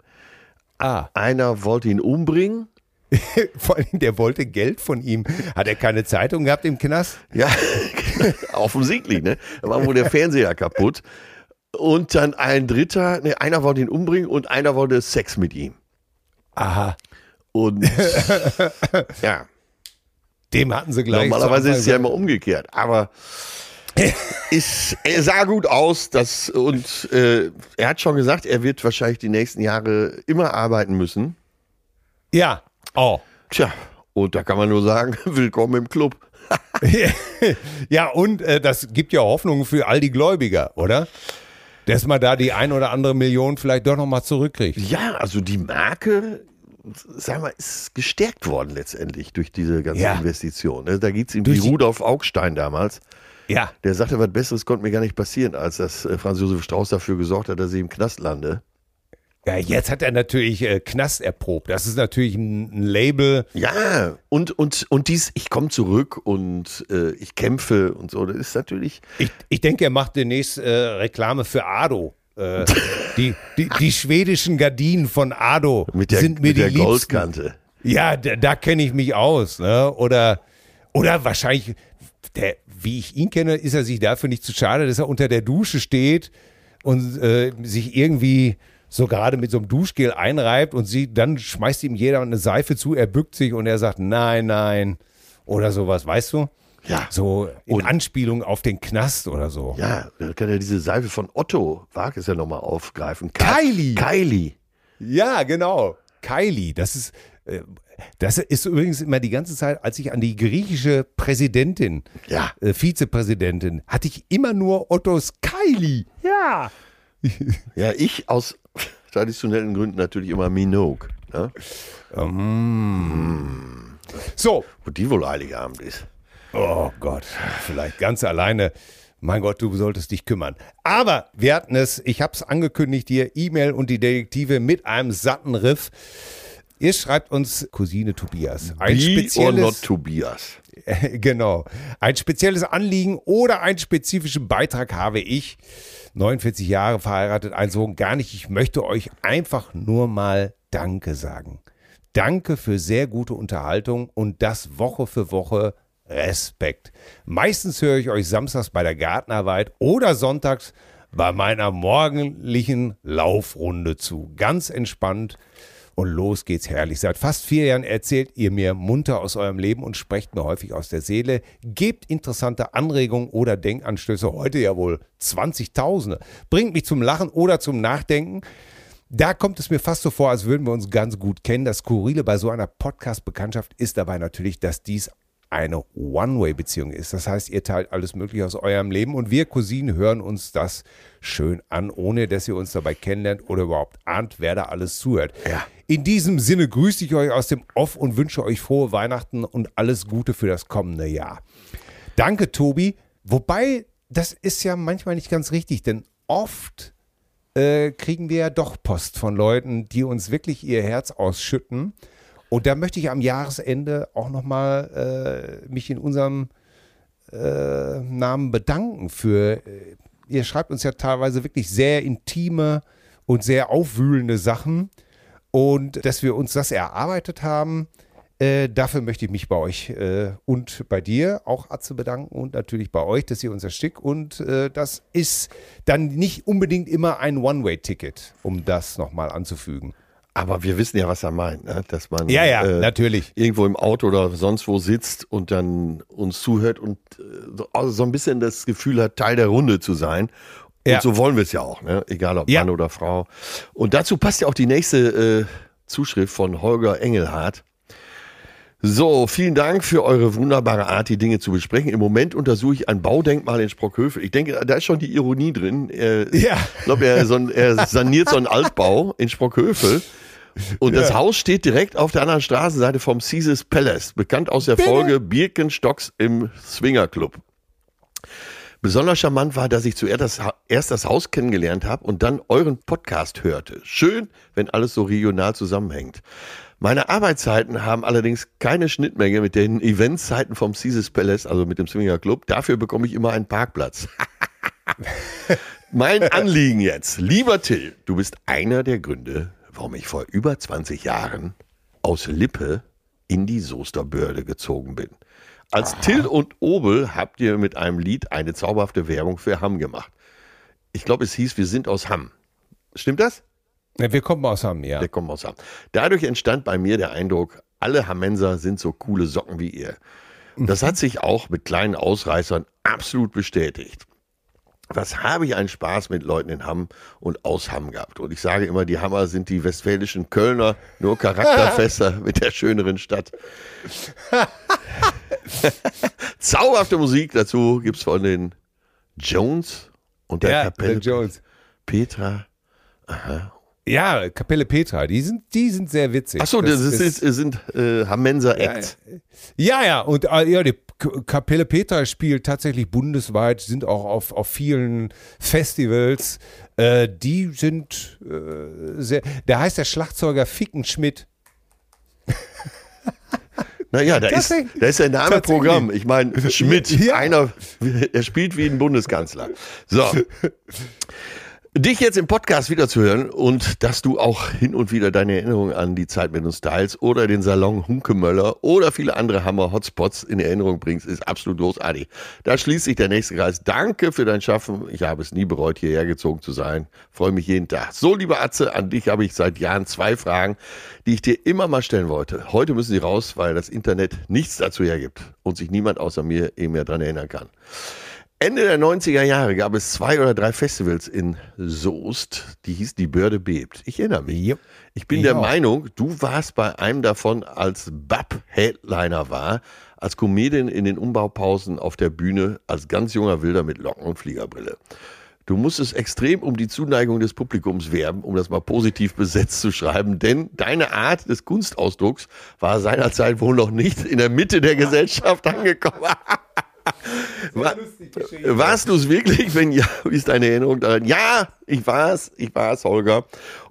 Ah, Einer wollte ihn umbringen. [laughs] vor allem, der wollte Geld von ihm. Hat er keine Zeitung gehabt im Knast? Ja, [laughs] offensichtlich, ne? Da war wohl der Fernseher kaputt. Und dann ein dritter, ne, einer wollte ihn umbringen und einer wollte Sex mit ihm. Aha. Und [laughs] ja, Dem hatten sie gleich. normalerweise ist es ja Anfang immer umgekehrt. Aber [laughs] ist, er sah gut aus das, und äh, er hat schon gesagt, er wird wahrscheinlich die nächsten Jahre immer arbeiten müssen. Ja. Oh. Tja, und da kann man nur sagen, [laughs] willkommen im Club. [laughs] ja, und äh, das gibt ja Hoffnung für all die Gläubiger, oder? Dass man da die ein oder andere Million vielleicht doch nochmal zurückkriegt. Ja, also die Marke, sag mal, ist gestärkt worden letztendlich durch diese ganze Ja. Investition. ne? Da geht es ihm Durch wie Rudolf Augstein damals. Ja. Der sagte, was Besseres konnte mir gar nicht passieren, als dass äh, Franz Josef Strauß dafür gesorgt hat, dass ich im Knast lande. Ja, jetzt hat er natürlich äh, Knast erprobt. Das ist natürlich ein, ein Label. Ja, und, und, und dies, ich komme zurück und äh, ich kämpfe und so, das ist natürlich, Ich, ich denke, er macht demnächst äh, Reklame für Ado. Äh, die, die, die schwedischen Gardinen von Ado mit der, sind mir mit der die liebsten. Goldkante. Ja, da, da kenne ich mich aus. Ne? Oder, oder wahrscheinlich, der, wie ich ihn kenne, ist er sich dafür nicht zu schade, dass er unter der Dusche steht und äh, sich irgendwie so gerade mit so einem Duschgel einreibt und sie, dann schmeißt ihm jeder eine Seife zu, er bückt sich und er sagt nein, nein oder sowas, weißt du? Ja. So in Und- Anspielung auf den Knast oder so. Ja, da kann er diese Seife von Otto Wag ja nochmal aufgreifen. Kylie. Kylie. Ja, genau. Kylie, das ist, das ist übrigens immer die ganze Zeit, als ich an die griechische Präsidentin, Ja. äh, Vizepräsidentin, hatte ich immer nur Ottos Kylie. Ja. [laughs] Ja, ich aus traditionellen Gründen natürlich immer Minogue. Ne? So. Wo die wohl Heiligabend ist. Oh Gott, vielleicht ganz alleine Mein Gott, du solltest dich kümmern. Aber wir hatten es, ich habe es angekündigt hier, E-Mail und die Detektive mit einem satten Riff. Ihr schreibt uns Cousine Tobias. Ein Be spezielles, or not Tobias. [laughs] genau. Ein spezielles Anliegen oder einen spezifischen Beitrag habe ich. 49 Jahre verheiratet, ein Sohn, gar nicht. Ich möchte euch einfach nur mal Danke sagen. Danke für sehr gute Unterhaltung und das Woche für Woche Respekt. Meistens höre ich euch samstags bei der Gartenarbeit oder sonntags bei meiner morgendlichen Laufrunde zu. Ganz entspannt und los geht's herrlich. Seit fast vier Jahren erzählt ihr mir munter aus eurem Leben und sprecht mir häufig aus der Seele. Gebt interessante Anregungen oder Denkanstöße. Heute ja wohl 20.000. Bringt mich zum Lachen oder zum Nachdenken. Da kommt es mir fast so vor, als würden wir uns ganz gut kennen. Das Skurrile bei so einer Podcast-Bekanntschaft ist dabei natürlich, dass dies eine One-Way-Beziehung ist. Das heißt, ihr teilt alles Mögliche aus eurem Leben und wir Cousinen hören uns das schön an, ohne dass ihr uns dabei kennenlernt oder überhaupt ahnt, wer da alles zuhört. Ja. In diesem Sinne grüße ich euch aus dem Off und wünsche euch frohe Weihnachten und alles Gute für das kommende Jahr. Danke, Tobi. Wobei, das ist ja manchmal nicht ganz richtig, denn oft äh, kriegen wir ja doch Post von Leuten, die uns wirklich ihr Herz ausschütten. Und da möchte ich am Jahresende auch nochmal äh, mich in unserem äh, Namen bedanken für, äh, ihr schreibt uns ja teilweise wirklich sehr intime und sehr aufwühlende Sachen und dass wir uns das erarbeitet haben. Äh, dafür möchte ich mich bei euch äh, und bei dir auch Atze bedanken und natürlich bei euch, dass ihr uns erstickt. Und äh, das ist dann nicht unbedingt immer ein One-Way-Ticket, um das nochmal anzufügen. Aber wir wissen ja, was er meint, ne? dass man ja, ja, äh, natürlich. irgendwo im Auto oder sonst wo sitzt und dann uns zuhört und äh, so, also so ein bisschen das Gefühl hat, Teil der Runde zu sein. Und ja. so wollen wir es ja auch, ne? egal ob ja. Mann oder Frau. Und dazu passt ja auch die nächste äh, Zuschrift von Holger Engelhardt. So, vielen Dank für eure wunderbare Art, die Dinge zu besprechen. Im Moment untersuche ich ein Baudenkmal in Sprockhövel. Ich denke, da ist schon die Ironie drin. Er, ja. Ich glaube, er, so er saniert so einen Altbau in Sprockhövel. Und ja. das Haus steht direkt auf der anderen Straßenseite vom Caesars Palace, bekannt aus der Folge Birkenstocks im Swinger Club. Besonders charmant war, dass ich zuerst das, erst das Haus kennengelernt habe und dann euren Podcast hörte. Schön, wenn alles so regional zusammenhängt. Meine Arbeitszeiten haben allerdings keine Schnittmenge mit den Eventzeiten vom Caesars Palace, also mit dem Swinger Club. Dafür bekomme ich immer einen Parkplatz. [laughs] mein Anliegen jetzt. Lieber Till, du bist einer der Gründe, warum ich vor über 20 Jahren aus Lippe in die Soesterbörde gezogen bin. Als Aha. Till und Obel habt ihr mit einem Lied eine zauberhafte Werbung für Hamm gemacht. Ich glaube, es hieß, wir sind aus Hamm. Stimmt das? Ja, wir kommen aus Hamm, ja. Wir kommen aus Hamm. Dadurch entstand bei mir der Eindruck, alle Hammenser sind so coole Socken wie ihr. Das hat sich auch mit kleinen Ausreißern absolut bestätigt. Was habe ich einen Spaß mit Leuten in Hamm und aus Hamm gehabt? Und ich sage immer, die Hammer sind die westfälischen Kölner, nur charakterfester [laughs] mit der schöneren Stadt. [laughs] Zauberhafte Musik dazu gibt es von den Jones und der ja, Kapelle Jones. Petra. Aha. Ja, Kapelle Petra, die sind, die sind sehr witzig. Achso, das, das ist, sind, sind äh, Hamenser Acts. Ja, ja, und äh, ja, die Kapelle Petra spielt tatsächlich bundesweit, sind auch auf, auf vielen Festivals. Äh, die sind äh, sehr. Da heißt der Schlagzeuger Ficken Schmidt. Naja, da ist, da ist der Name Programm. Ich meine, Schmidt, ja. einer, er spielt wie ein Bundeskanzler. So. [laughs] Dich jetzt im Podcast wiederzuhören und dass du auch hin und wieder deine Erinnerungen an die Zeit mit uns teilst oder den Salon Hunkemöller oder viele andere Hammer-Hotspots in Erinnerung bringst, ist absolut großartig. Da schließt sich der nächste Kreis. Danke für dein Schaffen. Ich habe es nie bereut, hierher gezogen zu sein. Freue mich jeden Tag. So, lieber Atze, an dich habe ich seit Jahren zwei Fragen, die ich dir immer mal stellen wollte. Heute müssen sie raus, weil das Internet nichts dazu hergibt und sich niemand außer mir eben mehr dran erinnern kann. Ende der 90er Jahre gab es zwei oder drei Festivals in Soest, die hieß Die Börde bebt. Ich erinnere mich. Yep. Ich bin ich der auch. Meinung, du warst bei einem davon, als Bab Headliner war, als Comedian in den Umbaupausen auf der Bühne, als ganz junger Wilder mit Locken und Fliegerbrille. Du musstest extrem um die Zuneigung des Publikums werben, um das mal positiv besetzt zu schreiben, denn deine Art des Kunstausdrucks war seinerzeit wohl noch nicht in der Mitte der Gesellschaft angekommen. [laughs] War, warst du es wirklich? Wenn ja, [laughs] wie ist deine Erinnerung daran? Ja, ich war's, ich war's, Holger.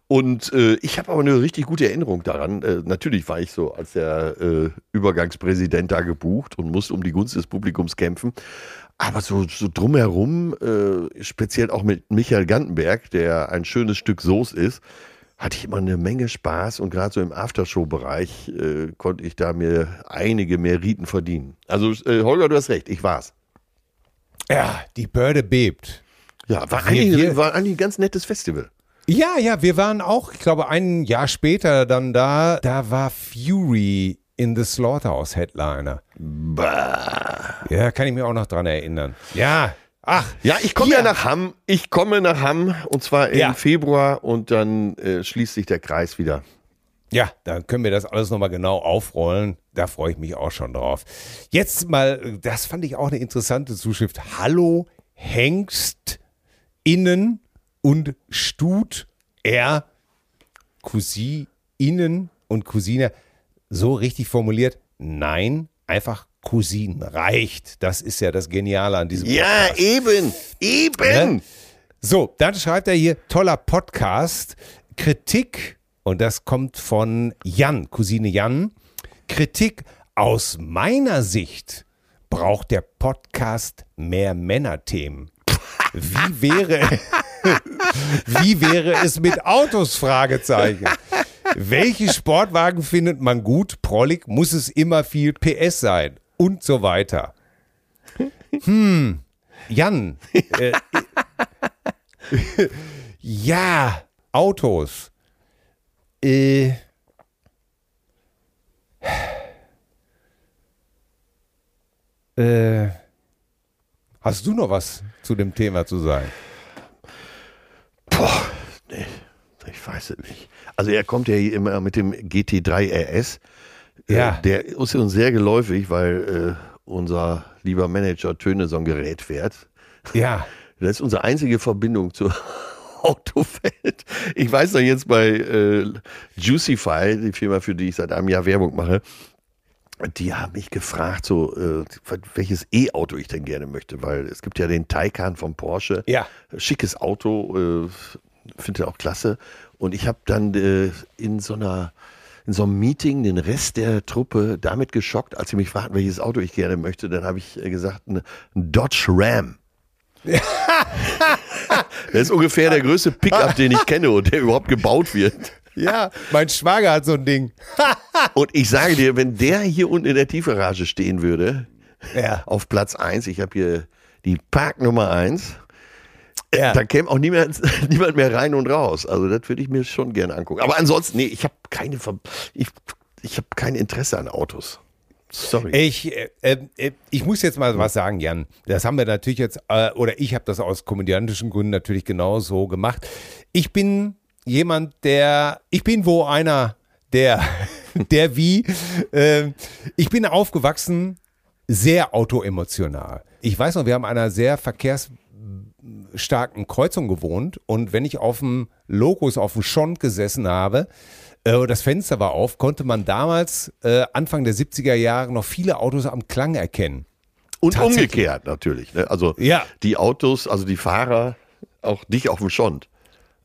Und äh, ich habe aber eine richtig gute Erinnerung daran. Äh, natürlich war ich so als der äh, Übergangspräsident da gebucht und musste um die Gunst des Publikums kämpfen. Aber so, so drumherum, äh, speziell auch mit Michael Gantenberg, der ein schönes Stück Soße ist, hatte ich immer eine Menge Spaß und gerade so im Aftershow-Bereich äh, konnte ich da mir einige Meriten verdienen. Also äh, Holger, du hast recht, ich war's. Ja, die Börde bebt. Ja, war, Wir- eigentlich, wir- war eigentlich ein ganz nettes Festival. Ja, ja, wir waren auch, ich glaube, ein Jahr später dann da. Da war Fury in the Slaughterhouse Headliner. Bah. Ja, kann ich mir auch noch dran erinnern. Ja, ach, Ja, ich komme ja nach Hamm. Ich komme nach Hamm und zwar im Ja. Februar und dann äh, schließt sich der Kreis wieder. Ja, dann können wir das alles nochmal genau aufrollen. Da freue ich mich auch schon drauf. Jetzt mal, das fand ich auch eine interessante Zuschrift. Hallo Hengst innen und Stut er Cousinen und Cousine. So richtig formuliert? Nein, einfach Cousinen reicht. Das ist ja das Geniale an diesem Ja, Podcast. eben, eben. Ne? So, dann schreibt er hier, toller Podcast, Kritik, und das kommt von Jan, Cousine Jan, Kritik aus meiner Sicht braucht der Podcast mehr Männerthemen. Wie wäre, [laughs] wie wäre es mit Autos? Fragezeichen. Welche Sportwagen findet man gut? Prollig muss es immer viel PS sein und so weiter. Hm, Jan, äh, [laughs] ja, Autos. Äh. Äh. Hast du noch was zu dem Thema zu sagen? Boah, nee, ich weiß es nicht. Also er kommt ja hier immer mit dem GT3 RS. Ja. Äh, der ist uns sehr geläufig, weil äh, unser lieber Manager Töne so ein Gerät fährt. Ja. [laughs] Das ist unsere einzige Verbindung zur [laughs] Autowelt. Ich weiß noch jetzt bei äh, Juicify, die Firma, für die ich seit einem Jahr Werbung mache, die haben mich gefragt, so äh, welches E-Auto ich denn gerne möchte, weil es gibt ja den Taycan von Porsche. Ja. Schickes Auto, äh, finde ich auch klasse. Und ich habe dann äh, in so einer in so einem Meeting den Rest der Truppe damit geschockt, als sie mich fragten, welches Auto ich gerne möchte. Dann habe ich äh, gesagt, ein Dodge Ram. [laughs] Das ist ungefähr der größte Pickup, den ich kenne und der überhaupt gebaut wird. Ja, mein Schwager hat so ein Ding. [laughs] Und ich sage dir, wenn der hier unten in der Tiefgarage stehen würde, Ja. auf Platz 1, ich habe hier die Parknummer 1, Ja. da käme auch niemand, [laughs] niemand mehr rein und raus. Also das würde ich mir schon gerne angucken. Aber ansonsten, nee, ich habe keine, Ver- ich, ich habe kein Interesse an Autos. Sorry. Ich, äh, äh, ich muss jetzt mal was sagen, Jan. Das haben wir natürlich jetzt, äh, oder ich habe das aus komödiantischen Gründen natürlich genauso gemacht. Ich bin jemand, der, ich bin wo einer, der, [laughs] der wie, äh, ich bin aufgewachsen sehr autoemotional. Ich weiß noch, wir haben einer sehr verkehrsstarken Kreuzung gewohnt und wenn ich auf dem Logos, auf dem Schont gesessen habe, äh, das Fenster war auf, konnte man damals, äh, Anfang der 70er Jahre, noch viele Autos am Klang erkennen. und umgekehrt natürlich. Ne? Also Ja. die Autos, also die Fahrer, auch dich auf dem Schont.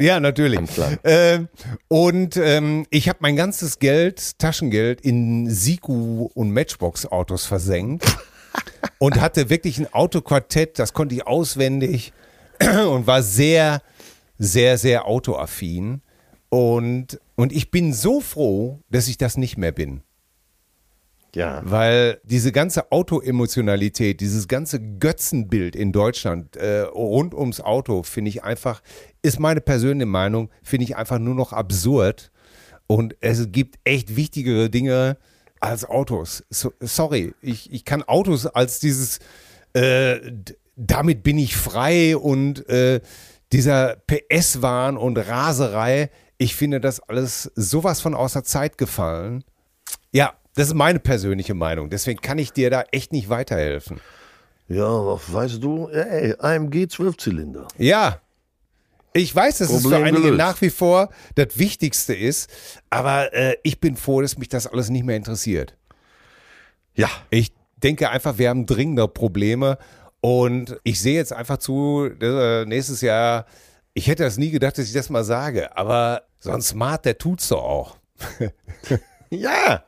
Ja, natürlich. Ähm, und ähm, ich habe mein ganzes Geld, Taschengeld, in Siku und Matchbox-Autos versenkt [laughs] und hatte wirklich ein Autoquartett, das konnte ich auswendig [clears throat] und war sehr, sehr, sehr autoaffin. Und, und ich bin so froh, dass ich das nicht mehr bin. Ja. Weil diese ganze Autoemotionalität, dieses ganze Götzenbild in Deutschland äh, rund ums Auto, finde ich einfach, ist meine persönliche Meinung, finde ich einfach nur noch absurd. Und es gibt echt wichtigere Dinge als Autos. So, sorry, ich, ich kann Autos als dieses, äh, damit bin ich frei und äh, dieser PS-Wahn und Raserei, ich finde das alles sowas von außer Zeit gefallen. Ja, das ist meine persönliche Meinung. Deswegen kann ich dir da echt nicht weiterhelfen. Ja, weißt du? Ey, AMG Zwölfzylinder. Ja, ich weiß, dass es für Problem einige gelöst. nach wie vor das Wichtigste ist, aber äh, ich bin froh, dass mich das alles nicht mehr interessiert. Ja. Ich denke einfach, wir haben dringender Probleme Und ich sehe jetzt einfach zu, äh, nächstes Jahr, ich hätte das nie gedacht, dass ich das mal sage, aber so ein Smart, der tut's doch auch. [laughs] Ja.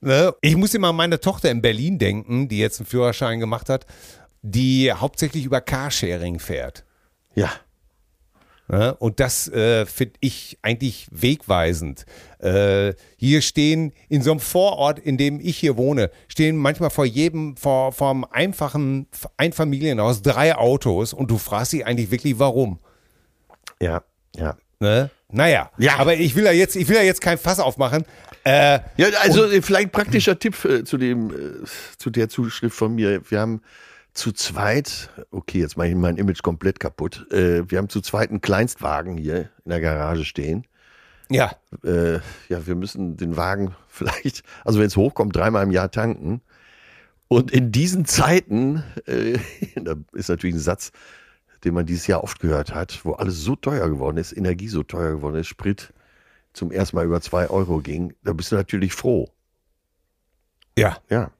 Ne? Ich muss immer an meine Tochter in Berlin denken, die jetzt einen Führerschein gemacht hat, die hauptsächlich über Carsharing fährt. Ja. Ne? Und das äh, finde ich eigentlich wegweisend. Äh, hier stehen in so einem Vorort, in dem ich hier wohne, stehen manchmal vor jedem, vor, vor einem einfachen Einfamilienhaus drei Autos und du fragst dich eigentlich wirklich, warum. Ja. Ja. Ne? Naja, Ja. aber ich will ja jetzt, ich will ja jetzt kein Fass aufmachen. Äh, Ja, also vielleicht praktischer Tipp äh, zu dem, äh, zu der Zuschrift von mir. Wir haben zu zweit, okay, jetzt mache ich mein Image komplett kaputt. Äh, wir haben zu zweit einen Kleinstwagen hier in der Garage stehen. ja, Äh, ja, wir müssen den Wagen [laughs] vielleicht, also wenn es hochkommt, dreimal im Jahr tanken. Und in diesen Zeiten, äh, [laughs] da ist natürlich ein Satz, den man dieses Jahr oft gehört hat, wo alles so teuer geworden ist, Energie so teuer geworden ist, Sprit zum ersten Mal über zwei Euro ging, da bist du natürlich froh. ja, Ja.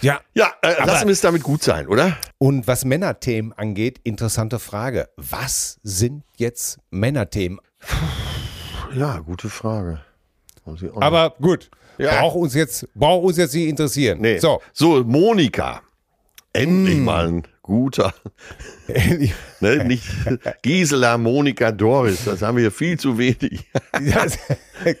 Ja. Ja, äh, lassen wir es damit gut sein, oder? Und was Männerthemen angeht, interessante Frage. Was sind jetzt Männerthemen? Ja, gute Frage. Aber gut, Ja. braucht uns jetzt, braucht uns jetzt nicht interessieren. nee. So, so, Monika. Endlich mal ein guter. [laughs] Ne? Nicht Gisela, Monika, Doris. Das haben wir hier viel zu wenig. [laughs] Ja,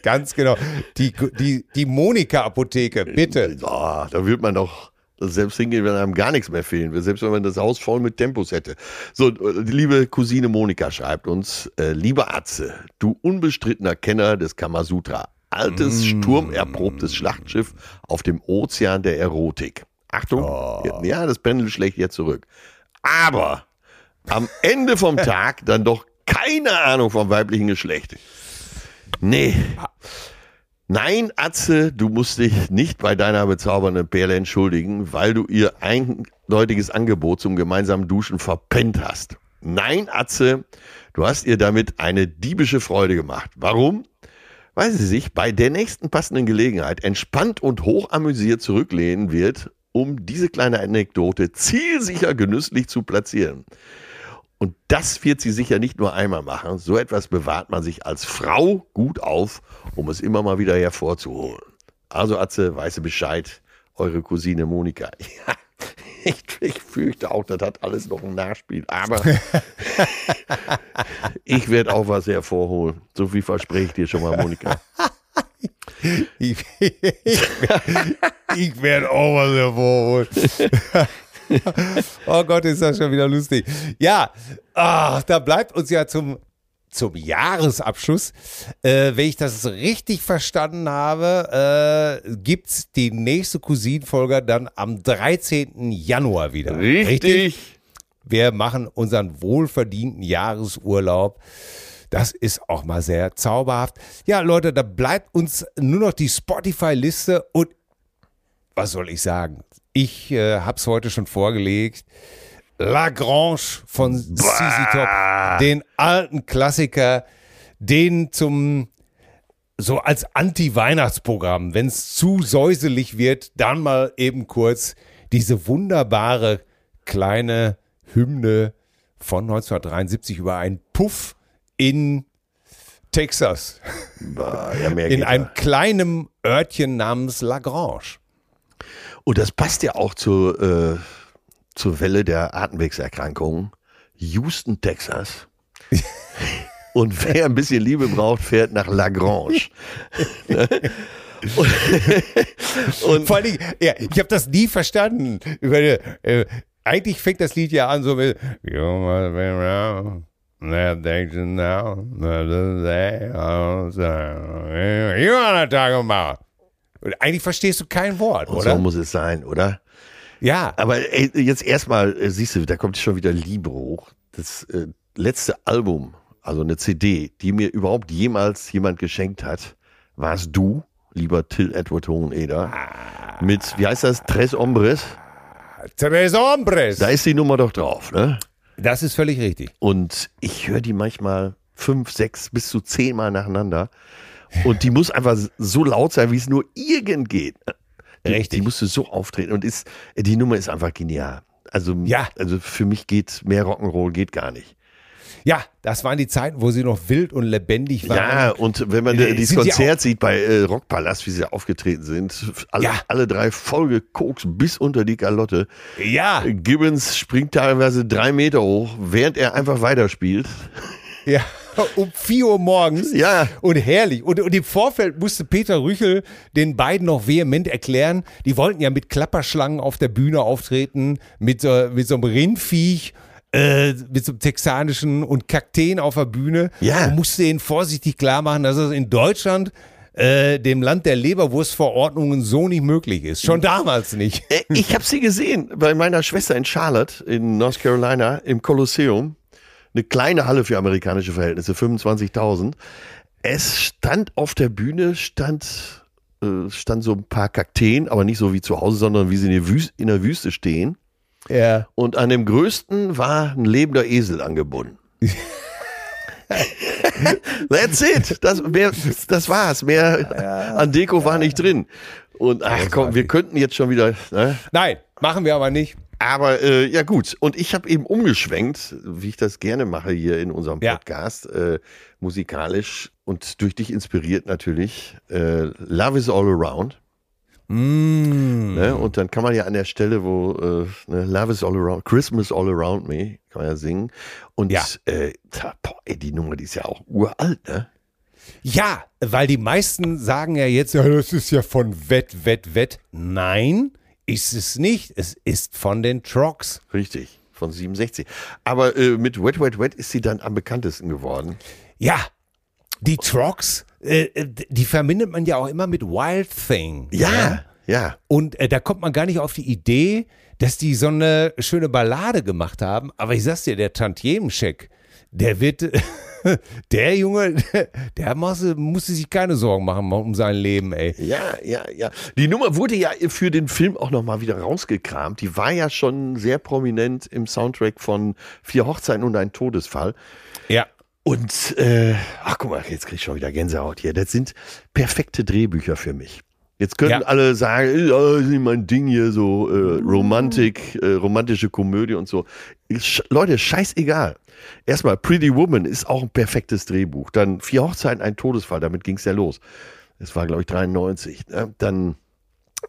ganz genau. Die, die, die Monika-Apotheke, bitte. Ah, da wird man doch selbst hingehen, wenn einem gar nichts mehr fehlen will, selbst wenn man das Haus voll mit Tempos hätte. So, äh, die liebe Cousine Monika schreibt uns, äh, lieber Atze, du unbestrittener Kenner des Kamasutra, altes, sturmerprobtes Schlachtschiff auf dem Ozean der Erotik. Achtung, ja, das Pendel schlägt jetzt zurück. Aber am Ende vom [laughs] Tag dann doch keine Ahnung vom weiblichen Geschlecht. Nee. Nein, Atze, du musst dich nicht bei deiner bezaubernden Perle entschuldigen, weil du ihr eindeutiges Angebot zum gemeinsamen Duschen verpennt hast. Nein, Atze, du hast ihr damit eine diebische Freude gemacht. Warum? Weil sie sich bei der nächsten passenden Gelegenheit entspannt und hochamüsiert zurücklehnen wird, um diese kleine Anekdote zielsicher genüsslich zu platzieren. Und das wird sie sicher nicht nur einmal machen. So etwas bewahrt man sich als Frau gut auf, um es immer mal wieder hervorzuholen. Also Atze, weiße Bescheid, eure Cousine Monika. [laughs] Ja, ich, ich fürchte auch, das hat alles noch ein Nachspiel. Aber [laughs] ich werde auch was hervorholen. So viel verspreche ich dir schon mal, Monika. [laughs] Ich, ich werde auch was hervorholen. oh Gott, ist das schon wieder lustig. Ja, ach, da bleibt uns ja zum, zum Jahresabschluss, äh, wenn ich das richtig verstanden habe, äh, gibt es die nächste Cousin-Folge dann am 13. Januar wieder. Wir machen unseren wohlverdienten Jahresurlaub. Das ist auch mal sehr zauberhaft. Ja, Leute, da bleibt uns nur noch die Spotify-Liste und was soll ich sagen? Ich äh, habe es heute schon vorgelegt. Lagrange von CC Top, den alten Klassiker, den zum so als Anti-Weihnachtsprogramm, wenn es zu säuselig wird, dann mal eben kurz diese wunderbare kleine Hymne von 1973 über einen Puff in Texas, ja, [laughs] in einem ja. kleinen Örtchen namens Lagrange. Und das passt ja auch zur, äh, zur Welle der Atemwegserkrankungen. Houston, Texas. [laughs] Und wer ein bisschen Liebe braucht, fährt nach Lagrange. und, [laughs] und Vor Dingen, ja, ich habe das nie verstanden. Die- äh, eigentlich fängt das Lied ja an so mit You now. You wanna talk about. Eigentlich verstehst du kein Wort, und oder? so muss es sein, oder? ja. Aber ey, jetzt erstmal, äh, siehst du, da kommt schon wieder Liebe hoch. Das äh, letzte Album, also eine CD, die mir überhaupt jemals jemand geschenkt hat, warst du, lieber Till Edward Hoheneder, mit, wie heißt das, Tres Hombres? Tres Hombres. Da ist die Nummer doch drauf, ne? Das ist völlig richtig. Und ich höre die manchmal fünf, sechs bis zu zehn Mal nacheinander. Und die muss einfach so laut sein, wie es nur irgend geht. Die, Richtig. Die musste so auftreten. Und ist, die Nummer ist einfach genial. Also, Ja. also für mich geht mehr Rock'n'Roll geht gar nicht. Ja, das waren die Zeiten, wo sie noch wild und lebendig waren. Ja, und wenn man Äh, dieses Konzert sieht bei äh, Rockpalast, wie sie aufgetreten sind, alle, Ja. alle drei vollgekokst bis unter die Kalotte. Ja, Gibbons springt teilweise drei Meter hoch, während er einfach weiterspielt. [laughs] ja. Um 4 Uhr morgens. Ja. Und herrlich. Und, und im Vorfeld musste Peter Rüchel den beiden noch vehement erklären, die wollten ja mit Klapperschlangen auf der Bühne auftreten, mit so, mit so einem Rindviech, äh, mit so einem texanischen und Kakteen auf der Bühne. Ja. Und musste ihnen vorsichtig klar machen, dass es in Deutschland, äh, dem Land der Leberwurstverordnungen, so nicht möglich ist. Schon damals nicht. Äh, Ich habe sie gesehen bei meiner Schwester in Charlotte in North Carolina im Kolosseum. Eine kleine Halle für amerikanische Verhältnisse, 25.000. Es stand auf der Bühne, stand, äh, stand so ein paar Kakteen, aber nicht so wie zu Hause, sondern wie sie in der Wüste, in der Wüste stehen. Ja. Und an dem größten war ein lebender Esel angebunden. [laughs] That's it. Das, mehr, das war's. Mehr an Deko war nicht drin. Und ach komm, wir könnten jetzt schon wieder. Ne? Nein, machen wir aber nicht. Aber äh, ja gut. Und ich habe eben umgeschwenkt, wie ich das gerne mache hier in unserem Ja. Podcast, äh, musikalisch und durch dich inspiriert natürlich. Äh, Love is all around. Mm. Ne? Und dann kann man ja an der Stelle, wo äh, ne, Love is all around, Christmas all around me, kann man ja singen. Und Ja. äh, boah, ey, die Nummer, die ist ja auch uralt, ne? Ja, weil die meisten sagen ja jetzt, ja, das ist ja von Wett, Wett, Wett. Nein, ist es nicht. Es ist von den Trucks. Richtig, von 67. Aber äh, mit Wet, Wet, Wet ist sie dann am bekanntesten geworden. Ja, die Trucks, äh, äh, die verbindet man ja auch immer mit Wild Thing. Ja, ja. Und äh, da kommt man gar nicht auf die Idee, dass die so eine schöne Ballade gemacht haben. Aber ich sag's dir, der Tantiemenscheck, der wird, [laughs] der Junge, [laughs] der musste, musste sich keine Sorgen machen um sein Leben, ey. Ja, ja, ja. Die Nummer wurde ja für den Film auch nochmal wieder rausgekramt. Die war ja schon sehr prominent im Soundtrack von Vier Hochzeiten und ein Todesfall. Ja. Und, äh, ach guck mal, jetzt krieg ich schon wieder Gänsehaut hier. Das sind perfekte Drehbücher für mich. Jetzt können Ja. alle sagen, das ist nicht mein Ding hier, so äh, Romantik, äh, romantische Komödie und so. Sch Leute, scheißegal. Erstmal, Pretty Woman ist auch ein perfektes Drehbuch. Dann Vier Hochzeiten, ein Todesfall, damit ging's ja los. Das war, glaube ich, 93. Ne? Dann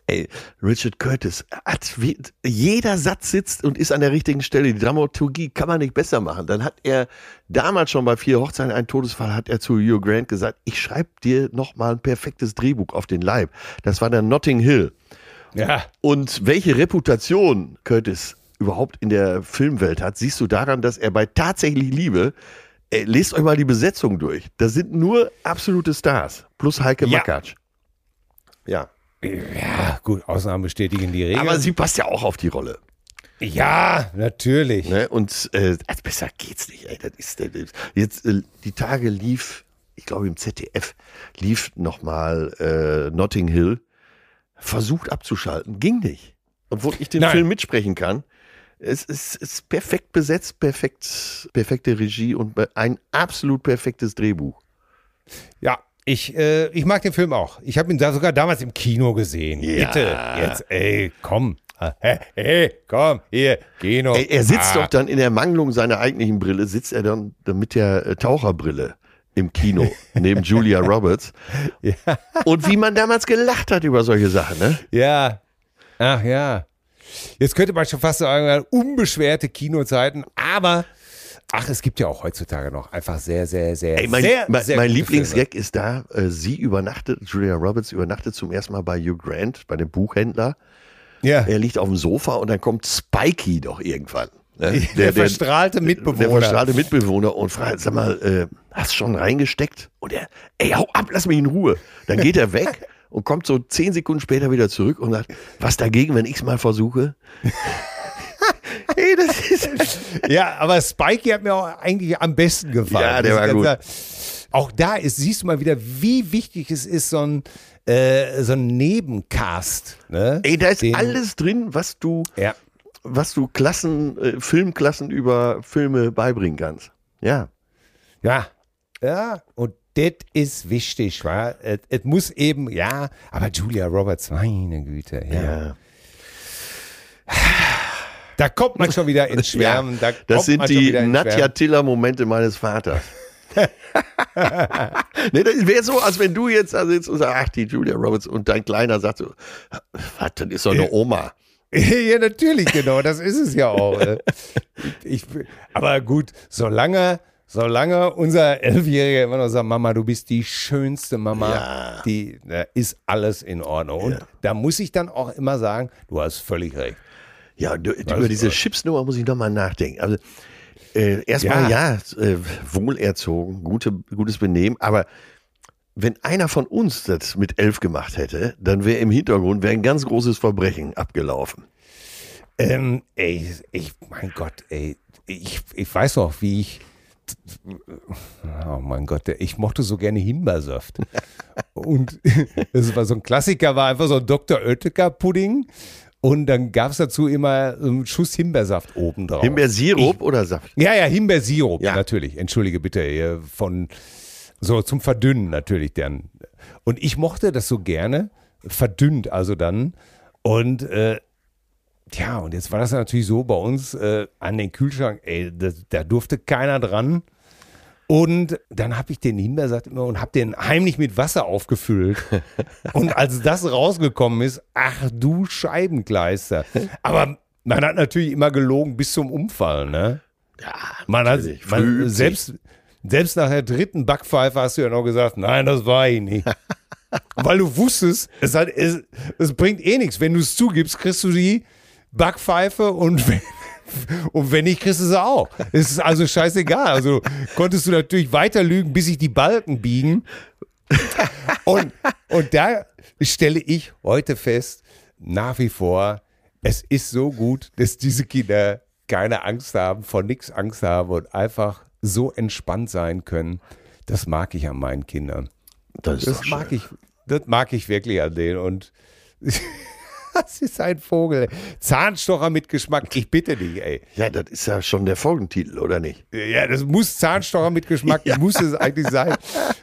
Ey, Richard Curtis hat wie, jeder Satz sitzt und ist an der richtigen Stelle. Die Dramaturgie kann man nicht besser machen. Dann hat er damals schon bei vier Hochzeiten ein Todesfall hat er zu Hugh Grant gesagt, ich schreibe dir noch mal ein perfektes Drehbuch auf den Leib. Das war dann Notting Hill. Ja. Und welche Reputation Curtis überhaupt in der Filmwelt hat, siehst du daran, dass er bei tatsächlich Liebe ey, lest euch mal die Besetzung durch. Da sind nur absolute Stars plus Heike Ja. Makatsch. Ja. Ja, gut, Ausnahmen bestätigen die Regel. Aber sie passt ja auch auf die Rolle. ja, natürlich. Ne? Und äh, also besser geht's nicht. Ey. Das ist, das ist, jetzt äh, die Tage lief, ich glaube im ZDF lief nochmal äh, Notting Hill. Versucht abzuschalten, ging nicht. Obwohl ich den Nein. Film mitsprechen kann. Es ist, ist perfekt besetzt, perfekt, perfekte Regie und ein absolut perfektes Drehbuch. Ja, ich, äh, ich mag den Film auch. Ich habe ihn da sogar damals im Kino gesehen. Ja. Bitte, jetzt, ey, komm. Hey, hey, komm, hier, Kino. Er, er sitzt Ah. doch dann in der Mangelung seiner eigentlichen Brille, sitzt er dann mit der äh, Taucherbrille im Kino [laughs] neben Julia Roberts. Und wie man damals gelacht hat über solche Sachen, ne? Ja. Ach ja. Jetzt könnte man schon fast sagen, unbeschwerte Kinozeiten, aber ach, es gibt ja auch heutzutage noch einfach sehr, sehr, sehr, Ey, mein, sehr, mein, sehr mein Lieblingsgag ist da, äh, sie übernachtet, Julia Roberts übernachtet zum ersten Mal bei Hugh Grant, bei dem Buchhändler. Ja. Er liegt auf dem Sofa und dann kommt Spikey doch irgendwann. Ne? Der, verstrahlte Mitbewohner. Der verstrahlte Mitbewohner und fragt, sag mal, äh, hast du schon reingesteckt? Und er, ey, hau ab, lass mich in Ruhe. Dann geht er weg [laughs] und kommt so zehn Sekunden später wieder zurück und sagt, was dagegen, wenn ich es mal versuche? Ey, das ist, [laughs] Ja, aber Spikey hat mir auch eigentlich am besten gefallen. Ja, der war gut. Auch da ist, siehst du mal wieder, wie wichtig es ist, so ein, äh, so ein Nebencast. Ne? ey, da ist Den- alles drin, was du, Ja. was du Klassen, äh, Filmklassen über Filme beibringen kannst. Ja. Ja. Ja, und das ist wichtig, wa? Es es muss eben, ja, aber Julia Roberts, meine Güte, ja. Ja. Da kommt man schon wieder ins [laughs] Schwärmen. Da Das sind die Nadja. Tiller-Momente meines Vaters. [laughs] nee, das wäre so, als wenn du jetzt da sitzt und sagst, ach, die Julia Roberts und dein Kleiner sagt so, was, das ist doch eine Oma. [laughs] ja, natürlich, genau. Das ist es ja auch. äh. Ich, aber gut, solange, solange unser Elfjähriger immer noch sagt, Mama, du bist die schönste Mama, Ja. die da ist alles in Ordnung. Und Ja. da muss ich dann auch immer sagen, du hast völlig recht. Ja, du, über diese Chipsnummer muss ich nochmal nachdenken. Also, äh, erstmal ja, äh, wohlerzogen, gute, gutes Benehmen, aber wenn einer von uns das mit elf gemacht hätte, dann wäre im Hintergrund wäre ein ganz großes Verbrechen abgelaufen. Ähm, ey, ich, mein Gott, ey, ich, ich weiß noch, wie ich, oh mein Gott, ich mochte so gerne Himbeersaft. [laughs] Und [laughs] das war so ein Klassiker, war einfach so ein Dr. Oetker Pudding. Und dann gab es dazu immer so einen Schuss Himbeersaft obendrauf. Himbeersirup oder Saft? Ja, ja, Himbeersirup, Ja. natürlich. Entschuldige bitte, äh, von so zum Verdünnen natürlich dann. Und ich mochte das so gerne, verdünnt also dann. Und äh, ja, und jetzt war das natürlich so bei uns äh, an den Kühlschrank, ey, da, da durfte keiner dran. Und dann habe ich den Himbeersaft immer und habe den heimlich mit Wasser aufgefüllt. [laughs] und als das rausgekommen ist, ach du Scheibenkleister. Aber man hat natürlich immer gelogen bis zum Umfallen, ne? Ja, Man hat, man, selbst, selbst nach der dritten Backpfeife hast du ja noch gesagt, nein, das war ich nicht. [laughs] Weil du wusstest, es, hat, es, es bringt eh nichts. Wenn du es zugibst, kriegst du die Backpfeife und [laughs] wenn, und wenn nicht, kriegst du sie auch. Es ist also scheißegal. Also konntest du natürlich weiter lügen, bis sich die Balken biegen. Und, und da stelle ich heute fest, nach wie vor, es ist so gut, dass diese Kinder keine Angst haben, vor nichts Angst haben und einfach so entspannt sein können. Das mag ich an meinen Kindern. das Das mag schön. ich, das mag ich wirklich an denen. Und das ist ein Vogel. Zahnstocher mit Geschmack. Ich bitte dich, ey. Ja, das ist ja schon der Folgentitel, oder nicht? Ja, das muss Zahnstocher mit Geschmack, muss es eigentlich sein.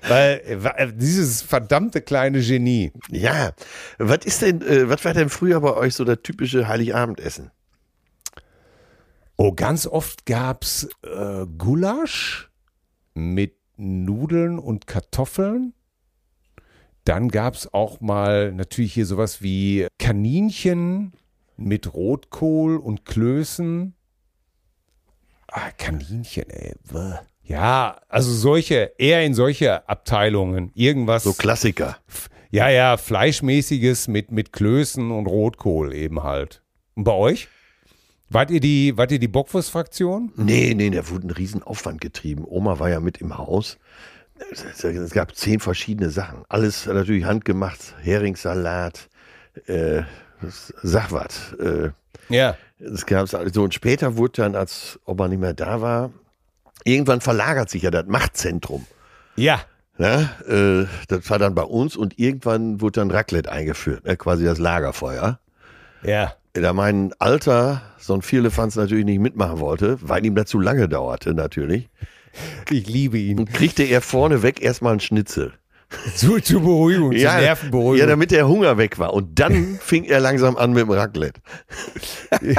Weil äh, dieses verdammte kleine Genie. Ja. Was ist denn, äh, was war denn früher bei euch so das typische Heiligabendessen? Oh, ganz oft gab's äh, Gulasch mit Nudeln und Kartoffeln. Dann gab's auch mal natürlich hier sowas wie Kaninchen mit Rotkohl und Klößen. Ah, Kaninchen, ey. Bäh. Ja, also solche, eher in solche Abteilungen. Irgendwas. So Klassiker. ja, ja, Fleischmäßiges mit, mit Klößen und Rotkohl eben halt. Und bei euch? Wart ihr die, wart ihr die Bockwurst-Fraktion? Nee, nee, da wurde ein Riesenaufwand getrieben. Oma war ja mit im Haus. Es- gab zehn verschiedene Sachen. Alles natürlich handgemacht. Heringssalat, äh, sag was. Äh, Ja. das gab's so. Und später wurde dann, als Oma nicht mehr da war, irgendwann verlagert sich ja das Machtzentrum. Ja. Ne? Äh, das war dann bei uns und irgendwann wurde dann Raclette eingeführt, ne? quasi das Lagerfeuer. Ja. Da mein Alter so ein Vierlefanz natürlich nicht mitmachen wollte, weil ihm das zu lange dauerte natürlich, Ich liebe ihn. kriegte er vorneweg erstmal einen Schnitzel. Zu, zur Beruhigung, zur Nervenberuhigung. ja, damit der Hunger weg war. Und dann fing er langsam an mit dem Raclette. [laughs]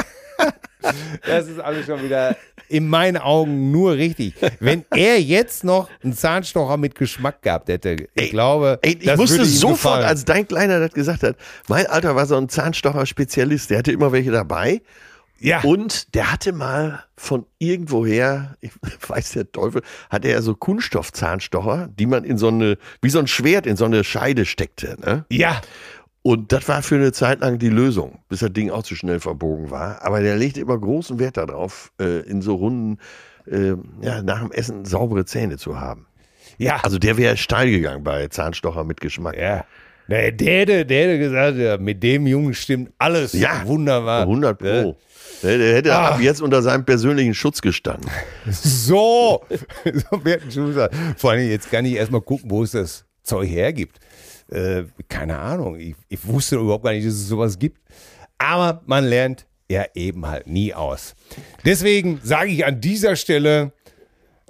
das ist alles schon wieder in meinen Augen nur richtig. Wenn er jetzt noch einen Zahnstocher mit Geschmack gehabt hätte, ich Ey, glaube, Ey, ich musste sofort, als dein Kleiner das gesagt hat, mein Alter war so ein Zahnstocher-Spezialist, der hatte immer welche dabei. Ja, Und der hatte mal von irgendwoher, ich [laughs] weiß der Teufel, hatte er so Kunststoffzahnstocher, die man in so eine, wie so ein Schwert in so eine Scheide steckte. Ne? ja, Und das war für eine Zeit lang die Lösung, bis das Ding auch zu schnell verbogen war. Aber der legte immer großen Wert darauf, äh, in so Runden äh, ja, nach dem Essen saubere Zähne zu haben. ja, Also der wäre steil gegangen bei Zahnstocher mit Geschmack. ja. Der, der, hätte- der hätte gesagt, ja, mit dem Jungen stimmt alles Ja, wunderbar. 100 Ja. Der, der hätte Ah. ab jetzt unter seinem persönlichen Schutz gestanden. So, [laughs] so Schuh sein. Vor allem, jetzt kann ich erstmal gucken, wo es das Zeug hergibt. Äh, keine Ahnung. Ich, ich wusste überhaupt gar nicht, dass es sowas gibt. Aber man lernt ja eben halt nie aus. Deswegen sage ich an dieser Stelle,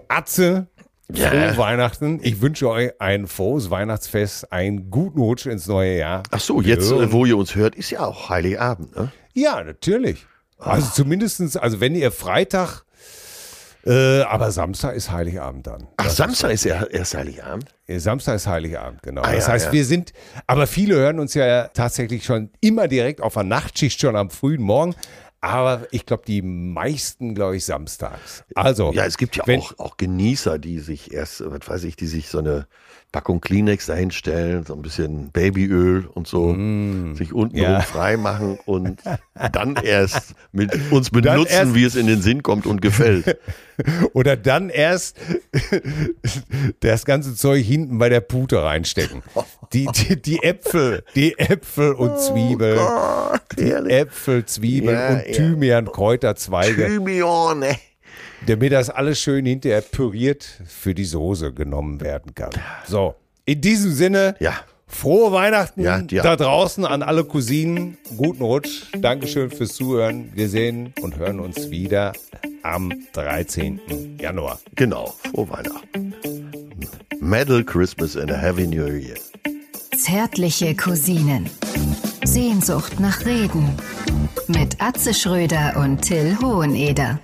Atze, Ja. frohe Weihnachten. Ich wünsche euch ein frohes Weihnachtsfest, einen guten Rutsch ins neue Jahr. Ach so, jetzt, äh, wo ihr uns hört, ist ja auch Heiligabend. Ne? Ja, natürlich. Also zumindestens, also wenn ihr Freitag, äh, aber Samstag ist Heiligabend dann. Ach, Samstag ist ja erst Heiligabend. Ja, Samstag ist Heiligabend, genau. Ah, das ja, heißt, ja. wir sind, aber viele hören uns ja tatsächlich schon immer direkt auf der Nachtschicht, schon am frühen Morgen. Aber ich glaube, die meisten, glaube ich, samstags. Also, Ja, es gibt ja wenn, auch, auch Genießer, die sich erst, was weiß ich, die sich so eine Packung Kleenex dahinstellen, so ein bisschen Babyöl und so, sich unten Mm, ja. frei machen und dann [laughs] erst mit uns benutzen, erst- wie es in den Sinn kommt und gefällt. [laughs] Oder dann erst [laughs] das ganze Zeug hinten bei der Pute reinstecken. Die, die, die Äpfel, die Äpfel und Zwiebeln. Gott, Die herrlich. Äpfel, Zwiebeln Ja, und ja. Thymian, Kräuterzweige, Thymian, ey. Damit das alles schön hinterher püriert für die Soße genommen werden kann. So, in diesem Sinne, Ja. frohe Weihnachten Ja, da draußen an alle Cousinen. Guten Rutsch. Dankeschön fürs Zuhören. Wir sehen und hören uns wieder am 13. Januar. Genau, frohe Weihnachten. Medal Christmas and a Happy New Year. Zärtliche Cousinen. Sehnsucht nach Reden. Mit Atze Schröder und Till Hoheneder.